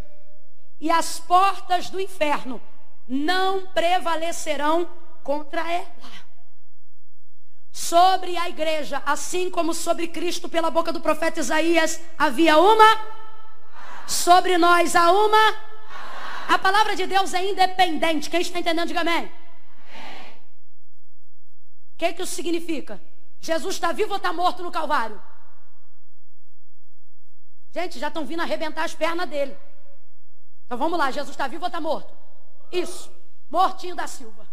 e as portas do inferno não prevalecerão contra ela. Sobre a igreja, assim como sobre Cristo, pela boca do profeta Isaías, havia uma, sobre nós há uma. A palavra de Deus é independente. Quem está entendendo, diga amém. O que, que isso significa? Jesus está vivo ou está morto no Calvário? Gente, já estão vindo arrebentar as pernas dele. Então vamos lá, Jesus está vivo ou está morto? Isso, mortinho da Silva.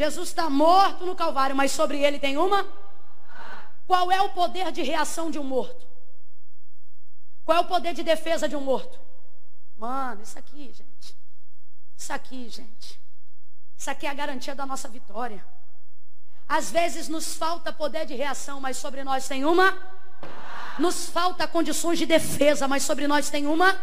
Jesus está morto no Calvário, mas sobre ele tem uma? Qual é o poder de reação de um morto? Qual é o poder de defesa de um morto? Mano, isso aqui, gente. Isso aqui, gente. Isso aqui é a garantia da nossa vitória. Às vezes nos falta poder de reação, mas sobre nós tem uma. Nos falta condições de defesa, mas sobre nós tem uma.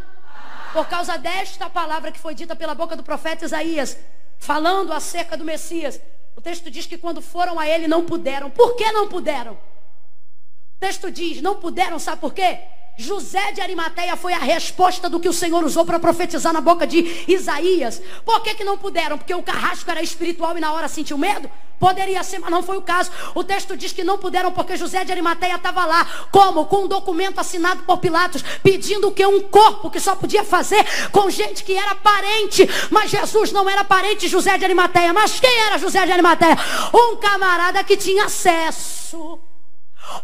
Por causa desta palavra que foi dita pela boca do profeta Isaías, falando acerca do Messias. O texto diz que quando foram a ele não puderam. Por que não puderam? O texto diz, não puderam, sabe por quê? José de Arimateia foi a resposta do que o Senhor usou para profetizar na boca de Isaías. Por que, que não puderam? Porque o carrasco era espiritual e na hora sentiu medo? Poderia ser, mas não foi o caso. O texto diz que não puderam porque José de Arimateia estava lá. Como? Com um documento assinado por Pilatos, pedindo que um corpo que só podia fazer com gente que era parente. Mas Jesus não era parente de José de Arimateia. Mas quem era José de Arimateia? Um camarada que tinha acesso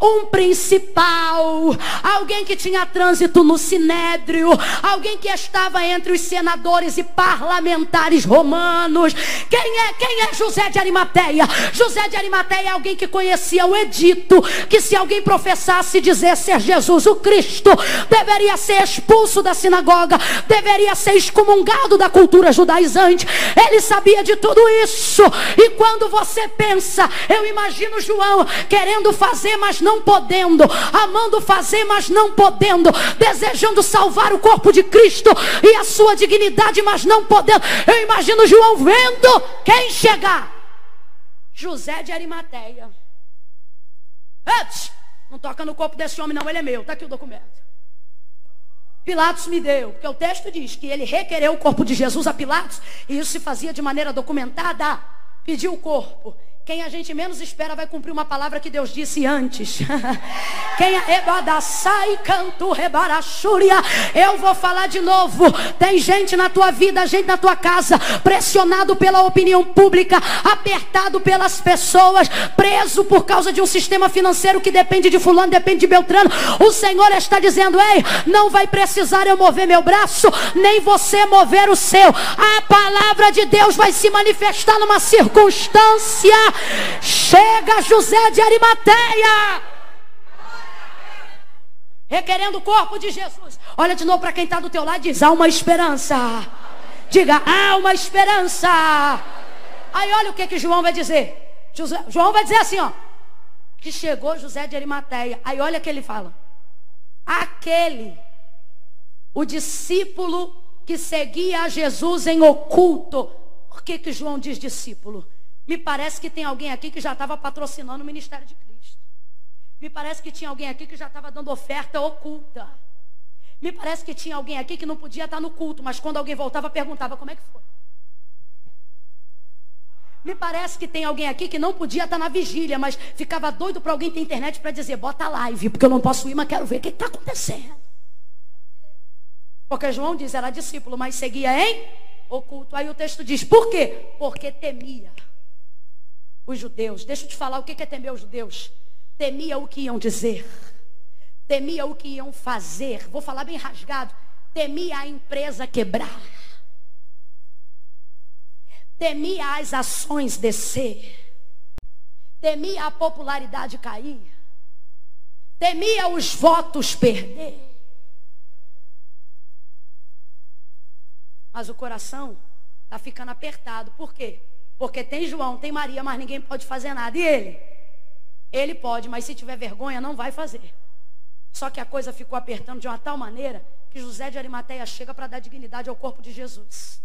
um principal, alguém que tinha trânsito no sinédrio, alguém que estava entre os senadores e parlamentares romanos. Quem é? Quem é José de Arimateia? José de Arimateia é alguém que conhecia o edito, que se alguém professasse dizer ser Jesus o Cristo, deveria ser expulso da sinagoga, deveria ser excomungado da cultura judaizante. Ele sabia de tudo isso. E quando você pensa, eu imagino João querendo fazer mais mas não podendo, amando fazer, mas não podendo, desejando salvar o corpo de Cristo e a sua dignidade, mas não podendo. Eu imagino João vendo quem chegar. José de Arimateia. Não toca no corpo desse homem, não, ele é meu. Está aqui o documento. Pilatos me deu, porque o texto diz que ele requereu o corpo de Jesus a Pilatos, e isso se fazia de maneira documentada. Pediu o corpo. Quem a gente menos espera vai cumprir uma palavra que Deus disse antes. Quem sai canto rebarachúria. Eu vou falar de novo. Tem gente na tua vida, gente na tua casa, pressionado pela opinião pública, apertado pelas pessoas, preso por causa de um sistema financeiro que depende de fulano, depende de Beltrano. O Senhor está dizendo: "Ei, não vai precisar eu mover meu braço, nem você mover o seu. A palavra de Deus vai se manifestar numa circunstância Chega José de Arimateia. Requerendo o corpo de Jesus. Olha de novo para quem está do teu lado e diz: há uma esperança. Diga, há uma esperança. Aí olha o que, que João vai dizer. João vai dizer assim, ó. que chegou José de Arimateia. Aí olha que ele fala. Aquele, o discípulo que seguia a Jesus em oculto. Por que, que João diz discípulo? Me parece que tem alguém aqui que já estava patrocinando o ministério de Cristo. Me parece que tinha alguém aqui que já estava dando oferta oculta. Me parece que tinha alguém aqui que não podia estar no culto, mas quando alguém voltava, perguntava como é que foi. Me parece que tem alguém aqui que não podia estar na vigília, mas ficava doido para alguém ter internet para dizer, bota live, porque eu não posso ir, mas quero ver o que está acontecendo. Porque João diz, era discípulo, mas seguia em oculto. Aí o texto diz, por quê? Porque temia os judeus. Deixa eu te falar o que é temer os judeus. Temia o que iam dizer. Temia o que iam fazer. Vou falar bem rasgado. Temia a empresa quebrar. Temia as ações descer. Temia a popularidade cair. Temia os votos perder. Mas o coração está ficando apertado. Por quê? Porque tem João, tem Maria, mas ninguém pode fazer nada. E ele? Ele pode, mas se tiver vergonha, não vai fazer. Só que a coisa ficou apertando de uma tal maneira que José de Arimateia chega para dar dignidade ao corpo de Jesus.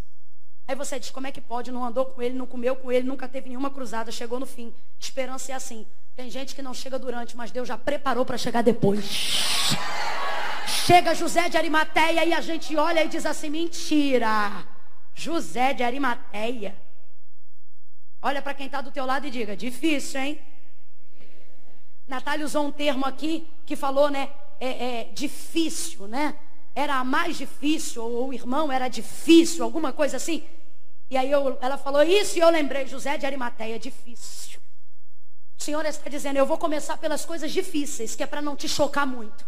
Aí você diz, como é que pode? Não andou com ele, não comeu com ele, nunca teve nenhuma cruzada, chegou no fim. Esperança é assim. Tem gente que não chega durante, mas Deus já preparou para chegar depois. Chega José de Arimateia e a gente olha e diz assim: mentira. José de Arimateia. Olha para quem está do teu lado e diga: difícil, hein? Natália usou um termo aqui que falou, né? É, é, difícil, né? Era a mais difícil, ou o irmão era difícil, alguma coisa assim. E aí eu, ela falou isso e eu lembrei, José de Arimateia, difícil. O Senhor está dizendo, eu vou começar pelas coisas difíceis, que é para não te chocar muito.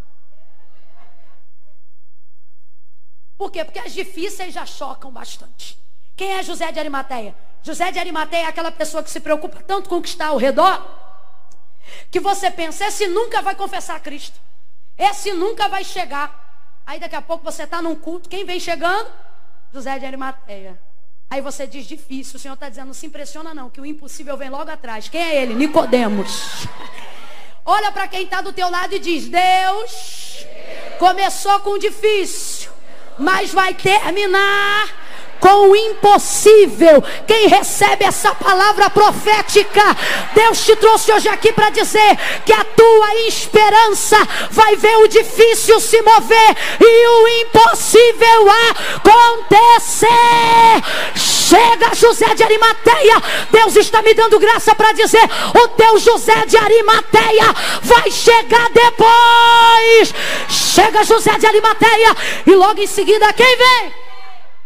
Por quê? Porque as difíceis já chocam bastante. Quem é José de Arimateia? José de Arimateia é aquela pessoa que se preocupa tanto com o que está ao redor, que você pensa, esse nunca vai confessar a Cristo. Esse nunca vai chegar. Aí daqui a pouco você está num culto, quem vem chegando? José de Arimateia. Aí você diz difícil, o Senhor está dizendo, não se impressiona não, que o impossível vem logo atrás. Quem é ele? Nicodemos. Olha para quem está do teu lado e diz, Deus começou com difícil, mas vai terminar com o impossível. Quem recebe essa palavra profética, Deus te trouxe hoje aqui para dizer que a tua esperança vai ver o difícil se mover e o impossível acontecer. Chega José de Arimateia, Deus está me dando graça para dizer: o teu José de Arimateia vai chegar depois. Chega José de Arimateia e logo em seguida quem vem?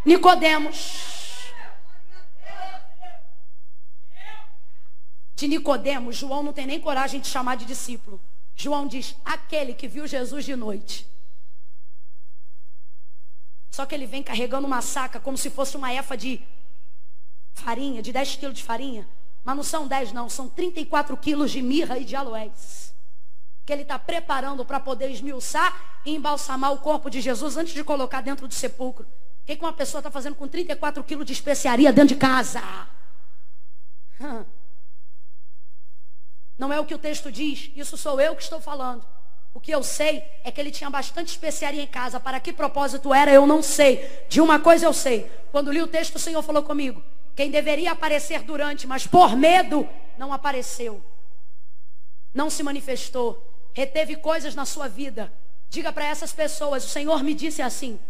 Nicodemos. De Nicodemos, João não tem nem coragem de chamar de discípulo. João diz: aquele que viu Jesus de noite. Só que ele vem carregando uma saca como se fosse uma efa de farinha, de 10 quilos de farinha. Mas não são 10, não, são 34 quilos de mirra e de aloés. Que ele está preparando para poder esmiuçar e embalsamar o corpo de Jesus antes de colocar dentro do sepulcro. O que, que uma pessoa está fazendo com 34 quilos de especiaria dentro de casa? Não é o que o texto diz, isso sou eu que estou falando. O que eu sei é que ele tinha bastante especiaria em casa. Para que propósito era, eu não sei. De uma coisa eu sei. Quando li o texto, o Senhor falou comigo. Quem deveria aparecer durante, mas por medo, não apareceu. Não se manifestou. Reteve coisas na sua vida. Diga para essas pessoas: o Senhor me disse assim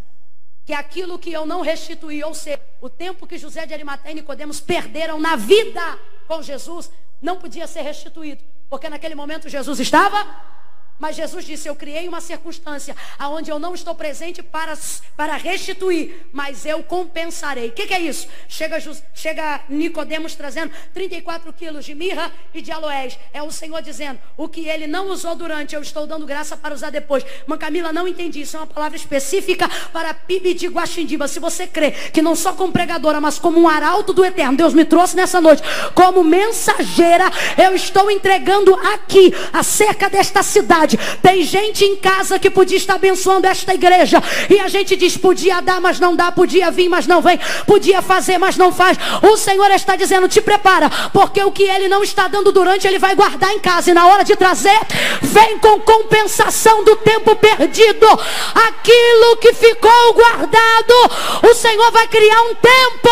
que aquilo que eu não restituí, ou seja, o tempo que José de Arimateia e Nicodemos perderam na vida com Jesus, não podia ser restituído, porque naquele momento Jesus estava mas Jesus disse: Eu criei uma circunstância aonde eu não estou presente para, para restituir, mas eu compensarei. O que, que, é isso? Chega, chega Nicodemos trazendo 34 quilos de mirra e de aloés. É o Senhor dizendo: O que ele não usou durante, eu estou dando graça para usar depois. Mãe Camila, não entendi. Isso é uma palavra específica para Pibi de Guaxindiba. Se você crê que não só como pregadora, mas como um arauto do eterno, Deus me trouxe nessa noite, como mensageira, eu estou entregando aqui acerca desta cidade verdade. Tem gente em casa que podia estar abençoando esta igreja. E a gente diz: podia dar, mas não dá. Podia vir, mas não vem. Podia fazer, mas não faz. O Senhor está dizendo: te prepara. Porque o que Ele não está dando durante, Ele vai guardar em casa. E na hora de trazer, vem com compensação do tempo perdido. Aquilo que ficou guardado, o Senhor vai criar um tempo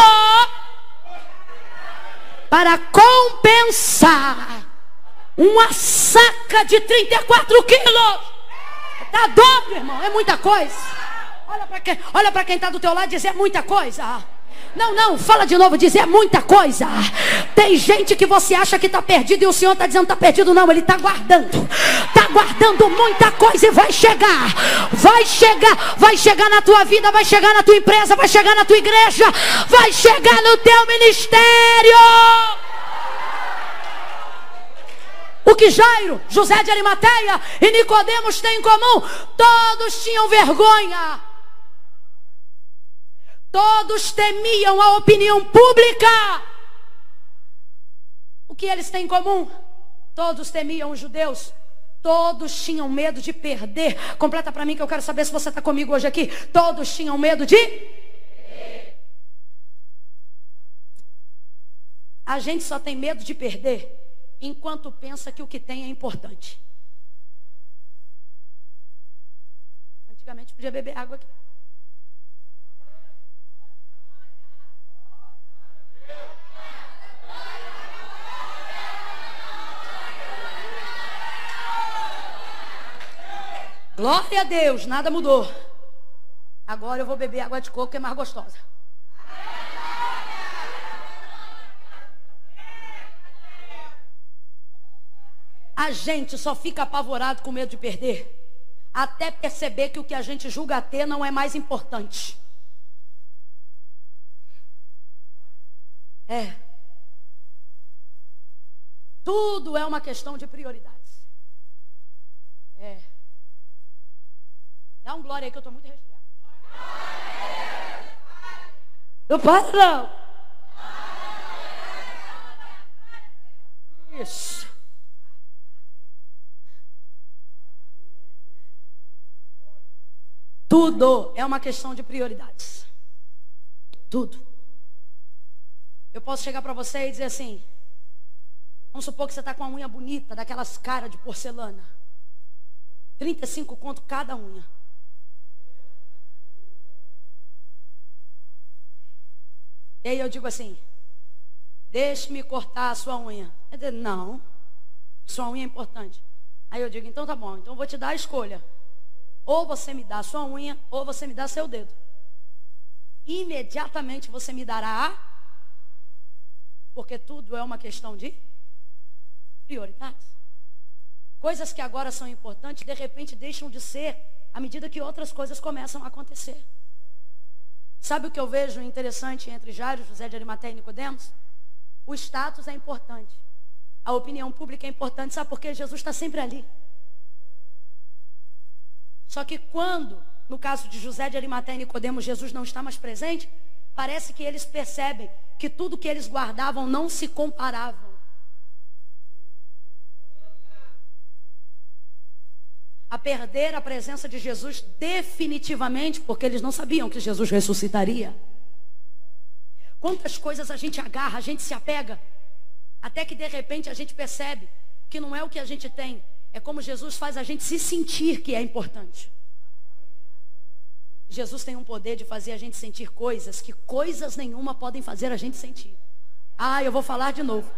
para compensar uma saca de 34 quilos. Tá dobro, irmão, é muita coisa. Olha para quem, olha quem está do teu lado e diz, é muita coisa. Não, não, fala de novo, dizer muita coisa. Tem gente que você acha que está perdido e o Senhor está dizendo está perdido. Não, Ele está guardando. Está guardando muita coisa e vai chegar. Vai chegar, vai chegar na tua vida, vai chegar na tua empresa, vai chegar na tua igreja, vai chegar no teu ministério. O que Jairo, José de Arimateia e Nicodemos têm em comum? Todos tinham vergonha. Todos temiam a opinião pública. O que eles têm em comum? Todos temiam os judeus. Todos tinham medo de perder. Completa para mim que eu quero saber se você está comigo hoje aqui. Todos tinham medo de. A gente só tem medo de perder enquanto pensa que o que tem é importante. Antigamente podia beber água aqui. Glória a Deus, nada mudou. Agora eu vou beber água de coco que é mais gostosa. A gente só fica apavorado com medo de perder até perceber que o que a gente julga ter não é mais importante. É. Tudo é uma questão de prioridades. É. Dá um glória aí que eu estou muito resfriado. Não para não. Isso. Tudo é uma questão de prioridades. Tudo. Eu posso chegar para você e dizer assim: vamos supor que você está com uma unha bonita, daquelas caras de porcelana. 35 conto cada unha. E aí eu digo assim: deixe-me cortar a sua unha. Ele diz, não, sua unha é importante. Aí eu digo, então tá bom, então eu vou te dar a escolha. Ou você me dá sua unha, ou você me dá seu dedo. Imediatamente você me dará a. Porque tudo é uma questão de prioridades. Coisas que agora são importantes, de repente deixam de ser à medida que outras coisas começam a acontecer. Sabe o que eu vejo interessante entre Jairo, José de Arimateia e Nicodemos? O status é importante. A opinião pública é importante. Sabe por quê? Jesus está sempre ali. Só que quando, no caso de José de Arimateia e Nicodemos, Jesus não está mais presente, parece que eles percebem que tudo que eles guardavam não se comparavam. A perder a presença de Jesus definitivamente, porque eles não sabiam que Jesus ressuscitaria. Quantas coisas a gente agarra, a gente se apega, até que de repente a gente percebe que não é o que a gente tem, é como Jesus faz a gente se sentir que é importante. Jesus tem um poder de fazer a gente sentir coisas que coisas nenhuma podem fazer a gente sentir. Ah, eu vou falar de novo.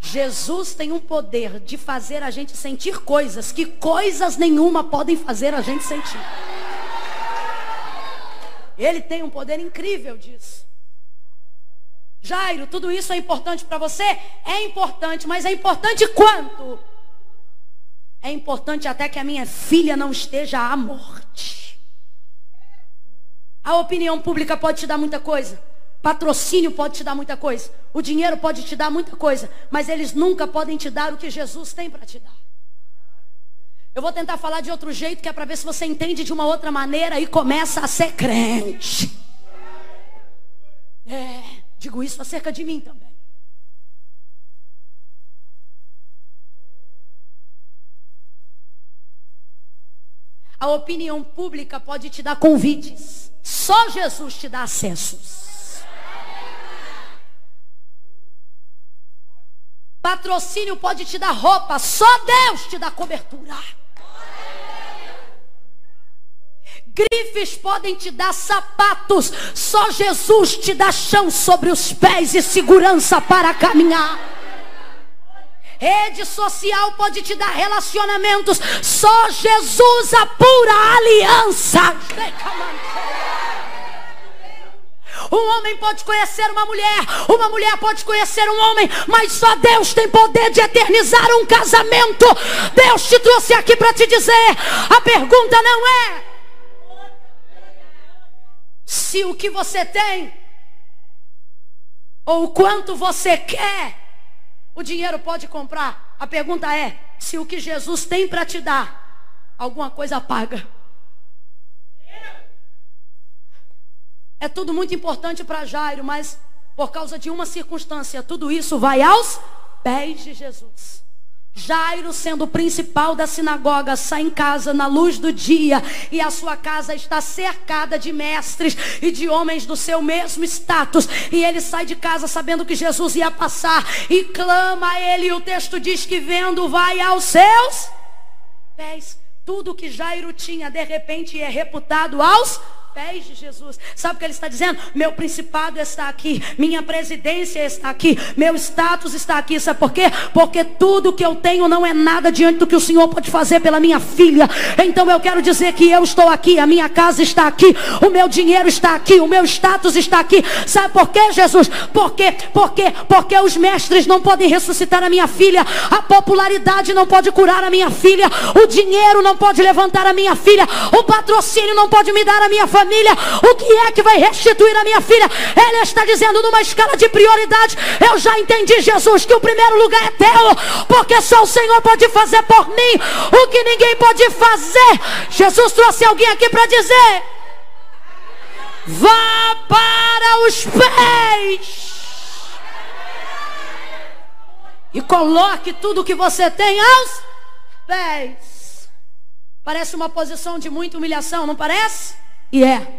Jesus tem um poder de fazer a gente sentir coisas que coisas nenhuma podem fazer a gente sentir. Ele tem um poder incrível disso. Jairo, tudo isso é importante para você? É importante, mas é importante quanto? É importante até que a minha filha não esteja à morte. A opinião pública pode te dar muita coisa. Patrocínio pode te dar muita coisa. O dinheiro pode te dar muita coisa. Mas eles nunca podem te dar o que Jesus tem para te dar. Eu vou tentar falar de outro jeito, que é para ver se você entende de uma outra maneira e começa a ser crente. É, digo isso acerca de mim também. A opinião pública pode te dar convites. Só Jesus te dá acessos. Patrocínio pode te dar roupa, só Deus te dá cobertura. Grifes podem te dar sapatos, só Jesus te dá chão sobre os pés e segurança para caminhar. Rede social pode te dar relacionamentos, só Jesus a pura aliança. Um homem pode conhecer uma mulher, uma mulher pode conhecer um homem, mas só Deus tem poder de eternizar um casamento. Deus te trouxe aqui para te dizer: a pergunta não é se o que você tem ou o quanto você quer, o dinheiro pode comprar. A pergunta é se o que Jesus tem para te dar, alguma coisa paga. É tudo muito importante para Jairo, mas por causa de uma circunstância, tudo isso vai aos pés de Jesus. Jairo, sendo o principal da sinagoga, sai em casa na luz do dia e a sua casa está cercada de mestres e de homens do seu mesmo status. E ele sai de casa sabendo que Jesus ia passar e clama a ele. E o texto diz que vendo vai aos seus pés. Tudo que Jairo tinha, de repente, é reputado aos pés pés de Jesus. Sabe o que ele está dizendo? Meu principado está aqui, minha presidência está aqui, meu status está aqui. Sabe por quê? Porque tudo que eu tenho não é nada diante do que o Senhor pode fazer pela minha filha. Então eu quero dizer que eu estou aqui, a minha casa está aqui, o meu dinheiro está aqui, o meu status está aqui. Sabe por quê, Jesus? Porque, porque, porque os mestres não podem ressuscitar a minha filha, a popularidade não pode curar a minha filha, o dinheiro não pode levantar a minha filha, o patrocínio não pode me dar a minha família família, o que é que vai restituir a minha filha? Ele está dizendo numa escala de prioridade. Eu já entendi, Jesus, que o primeiro lugar é teu, porque só o Senhor pode fazer por mim o que ninguém pode fazer. Jesus trouxe alguém aqui para dizer: vá para os pés. E coloque tudo que você tem aos pés. Parece uma posição de muita humilhação, não parece? E é.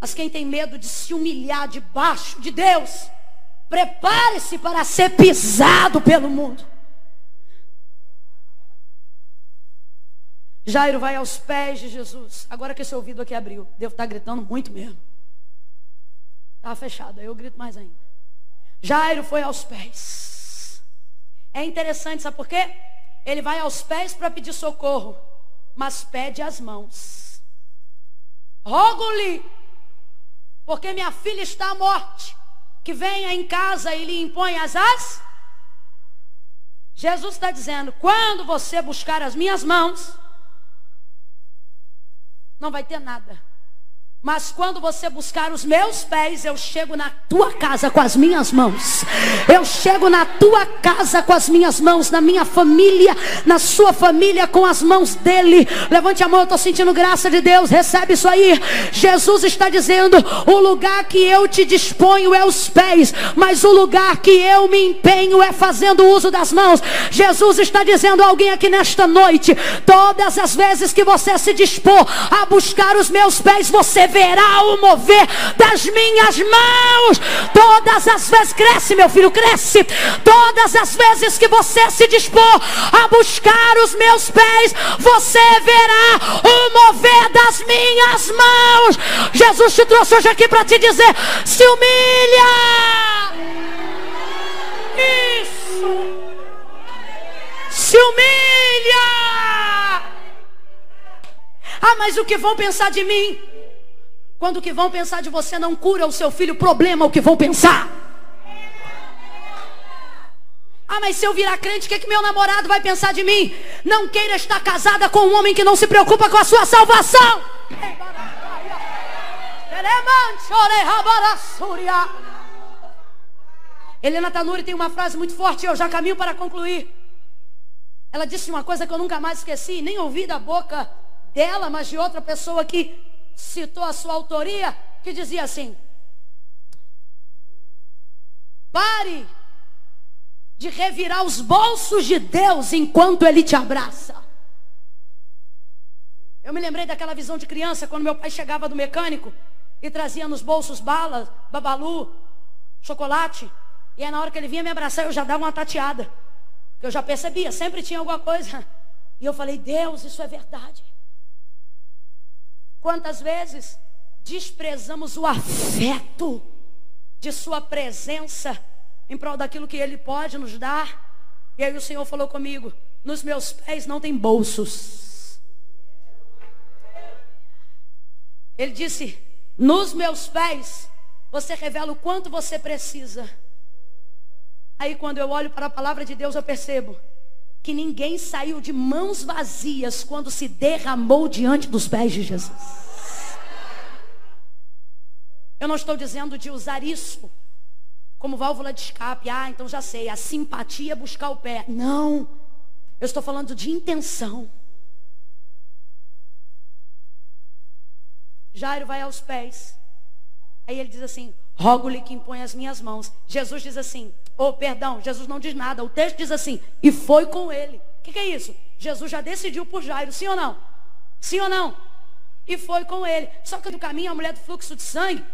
Mas quem tem medo de se humilhar debaixo de Deus, prepare-se para ser pisado pelo mundo. Jairo vai aos pés de Jesus. Agora que esse ouvido aqui abriu, devo estar gritando muito mesmo. Estava fechado, aí eu grito mais ainda. Jairo foi aos pés. É interessante, sabe por quê? Ele vai aos pés para pedir socorro, mas pede as mãos. Rogo-lhe, porque minha filha está à morte, que venha em casa e lhe impõe as as. Jesus está dizendo: quando você buscar as minhas mãos, não vai ter nada. Mas quando você buscar os meus pés, eu chego na tua casa com as minhas mãos. Eu chego na tua casa com as minhas mãos, na minha família, na sua família com as mãos dele. Levante a mão, eu estou sentindo graça de Deus. Recebe isso aí. Jesus está dizendo: o lugar que eu te disponho é os pés, mas o lugar que eu me empenho é fazendo uso das mãos. Jesus está dizendo a alguém aqui nesta noite: todas as vezes que você se dispor a buscar os meus pés, você verá o mover das minhas mãos. Todas as vezes, cresce, meu filho, cresce. Todas as vezes que você se dispor a buscar os meus pés, você verá o mover das minhas mãos. Jesus te trouxe hoje aqui para te dizer: se humilha. Isso. Se humilha. Ah, mas o que vão pensar de mim? Quando o que vão pensar de você não cura o seu filho, problema o que vão pensar. Ah, mas se eu virar crente, o que, é que meu namorado vai pensar de mim? Não queira estar casada com um homem que não se preocupa com a sua salvação. Helena Tanuri tem uma frase muito forte, eu já caminho para concluir. Ela disse uma coisa que eu nunca mais esqueci, nem ouvi da boca dela, mas de outra pessoa que citou a sua autoria, que dizia assim: Pare de revirar os bolsos de Deus enquanto Ele te abraça. Eu me lembrei daquela visão de criança quando meu pai chegava do mecânico e trazia nos bolsos balas, babalu, chocolate. E aí na hora que ele vinha me abraçar, eu já dava uma tateada. Eu já percebia, sempre tinha alguma coisa. E eu falei, Deus, isso é verdade. Quantas vezes desprezamos o afeto de Sua presença em prol daquilo que Ele pode nos dar? E aí o Senhor falou comigo: nos meus pés não tem bolsos. Ele disse: nos meus pés você revela o quanto você precisa. Aí quando eu olho para a palavra de Deus, eu percebo que ninguém saiu de mãos vazias quando se derramou diante dos pés de Jesus. Eu não estou dizendo de usar isso como válvula de escape. Ah, então já sei, a simpatia é buscar o pé. Não. Eu estou falando de intenção. Jairo vai aos pés. Aí ele diz assim: Rogo-lhe que impõe as minhas mãos. Jesus diz assim: Oh, perdão, Jesus não diz nada. O texto diz assim: E foi com ele. O que, que é isso? Jesus já decidiu por Jairo, sim ou não? Sim ou não? E foi com ele. Só que no caminho, a mulher do fluxo de sangue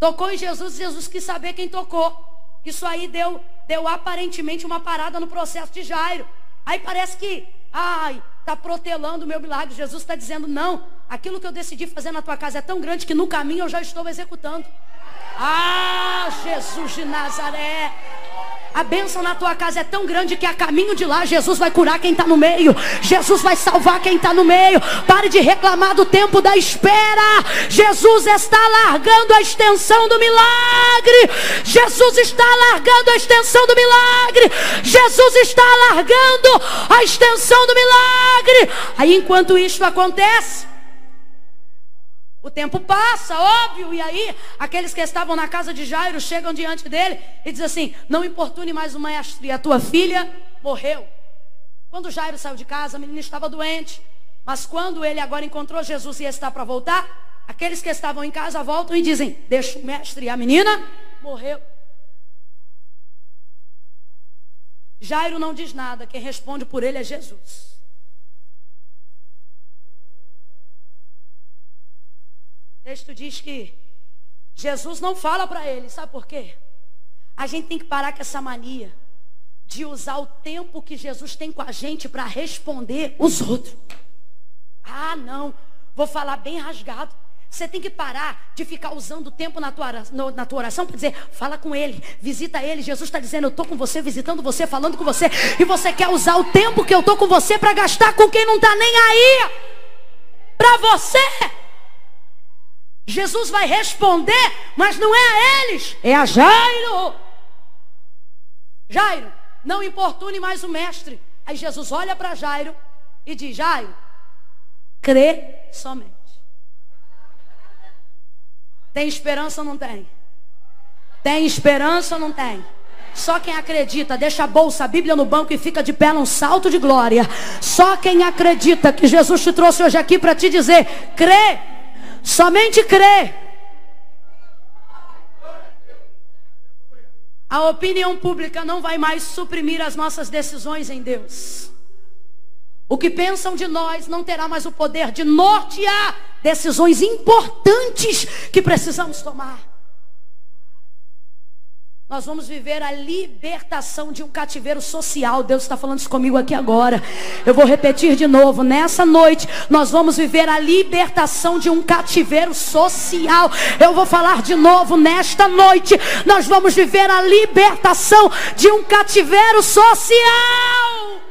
tocou em Jesus e Jesus quis saber quem tocou. Isso aí deu, deu aparentemente uma parada no processo de Jairo. Aí parece que, ai, está protelando o meu milagre. Jesus está dizendo, não, aquilo que eu decidi fazer na tua casa é tão grande que no caminho eu já estou executando. Ah, Jesus de Nazaré. A bênção na tua casa é tão grande que a caminho de lá Jesus vai curar quem está no meio. Jesus vai salvar quem está no meio. Pare de reclamar do tempo da espera. Jesus está largando a extensão do milagre. Jesus está largando a extensão do milagre. Jesus está largando a extensão do milagre. Aí enquanto isso acontece, o tempo passa, óbvio, e aí aqueles que estavam na casa de Jairo chegam diante dele e dizem assim: Não importune mais o mestre, a tua filha morreu. Quando Jairo saiu de casa, a menina estava doente. Mas quando ele agora encontrou Jesus e está para voltar, aqueles que estavam em casa voltam e dizem: Deixa o mestre, a menina morreu. Jairo não diz nada, quem responde por ele é Jesus. Texto diz que Jesus não fala para ele, sabe por quê? A gente tem que parar com essa mania de usar o tempo que Jesus tem com a gente para responder os outros. Ah, não, vou falar bem rasgado. Você tem que parar de ficar usando o tempo na tua, na tua oração para dizer, fala com ele, visita ele. Jesus está dizendo, eu estou com você, visitando você, falando com você. E você quer usar o tempo que eu estou com você para gastar com quem não está nem aí. Para você. Jesus vai responder, mas não é a eles, é a Jairo. Jairo, não importune mais o mestre. Aí Jesus olha para Jairo e diz: Jairo, crê somente. Tem esperança ou não tem? Tem esperança ou não tem? Só quem acredita, deixa a bolsa, a Bíblia no banco e fica de pé num salto de glória. Só quem acredita que Jesus te trouxe hoje aqui para te dizer: crê Somente crê. A opinião pública não vai mais suprimir as nossas decisões em Deus. O que pensam de nós não terá mais o poder de nortear decisões importantes que precisamos tomar. Nós vamos viver a libertação de um cativeiro social. Deus está falando isso comigo aqui agora. Eu vou repetir de novo. Nessa noite, nós vamos viver a libertação de um cativeiro social. Eu vou falar de novo. Nesta noite, nós vamos viver a libertação de um cativeiro social.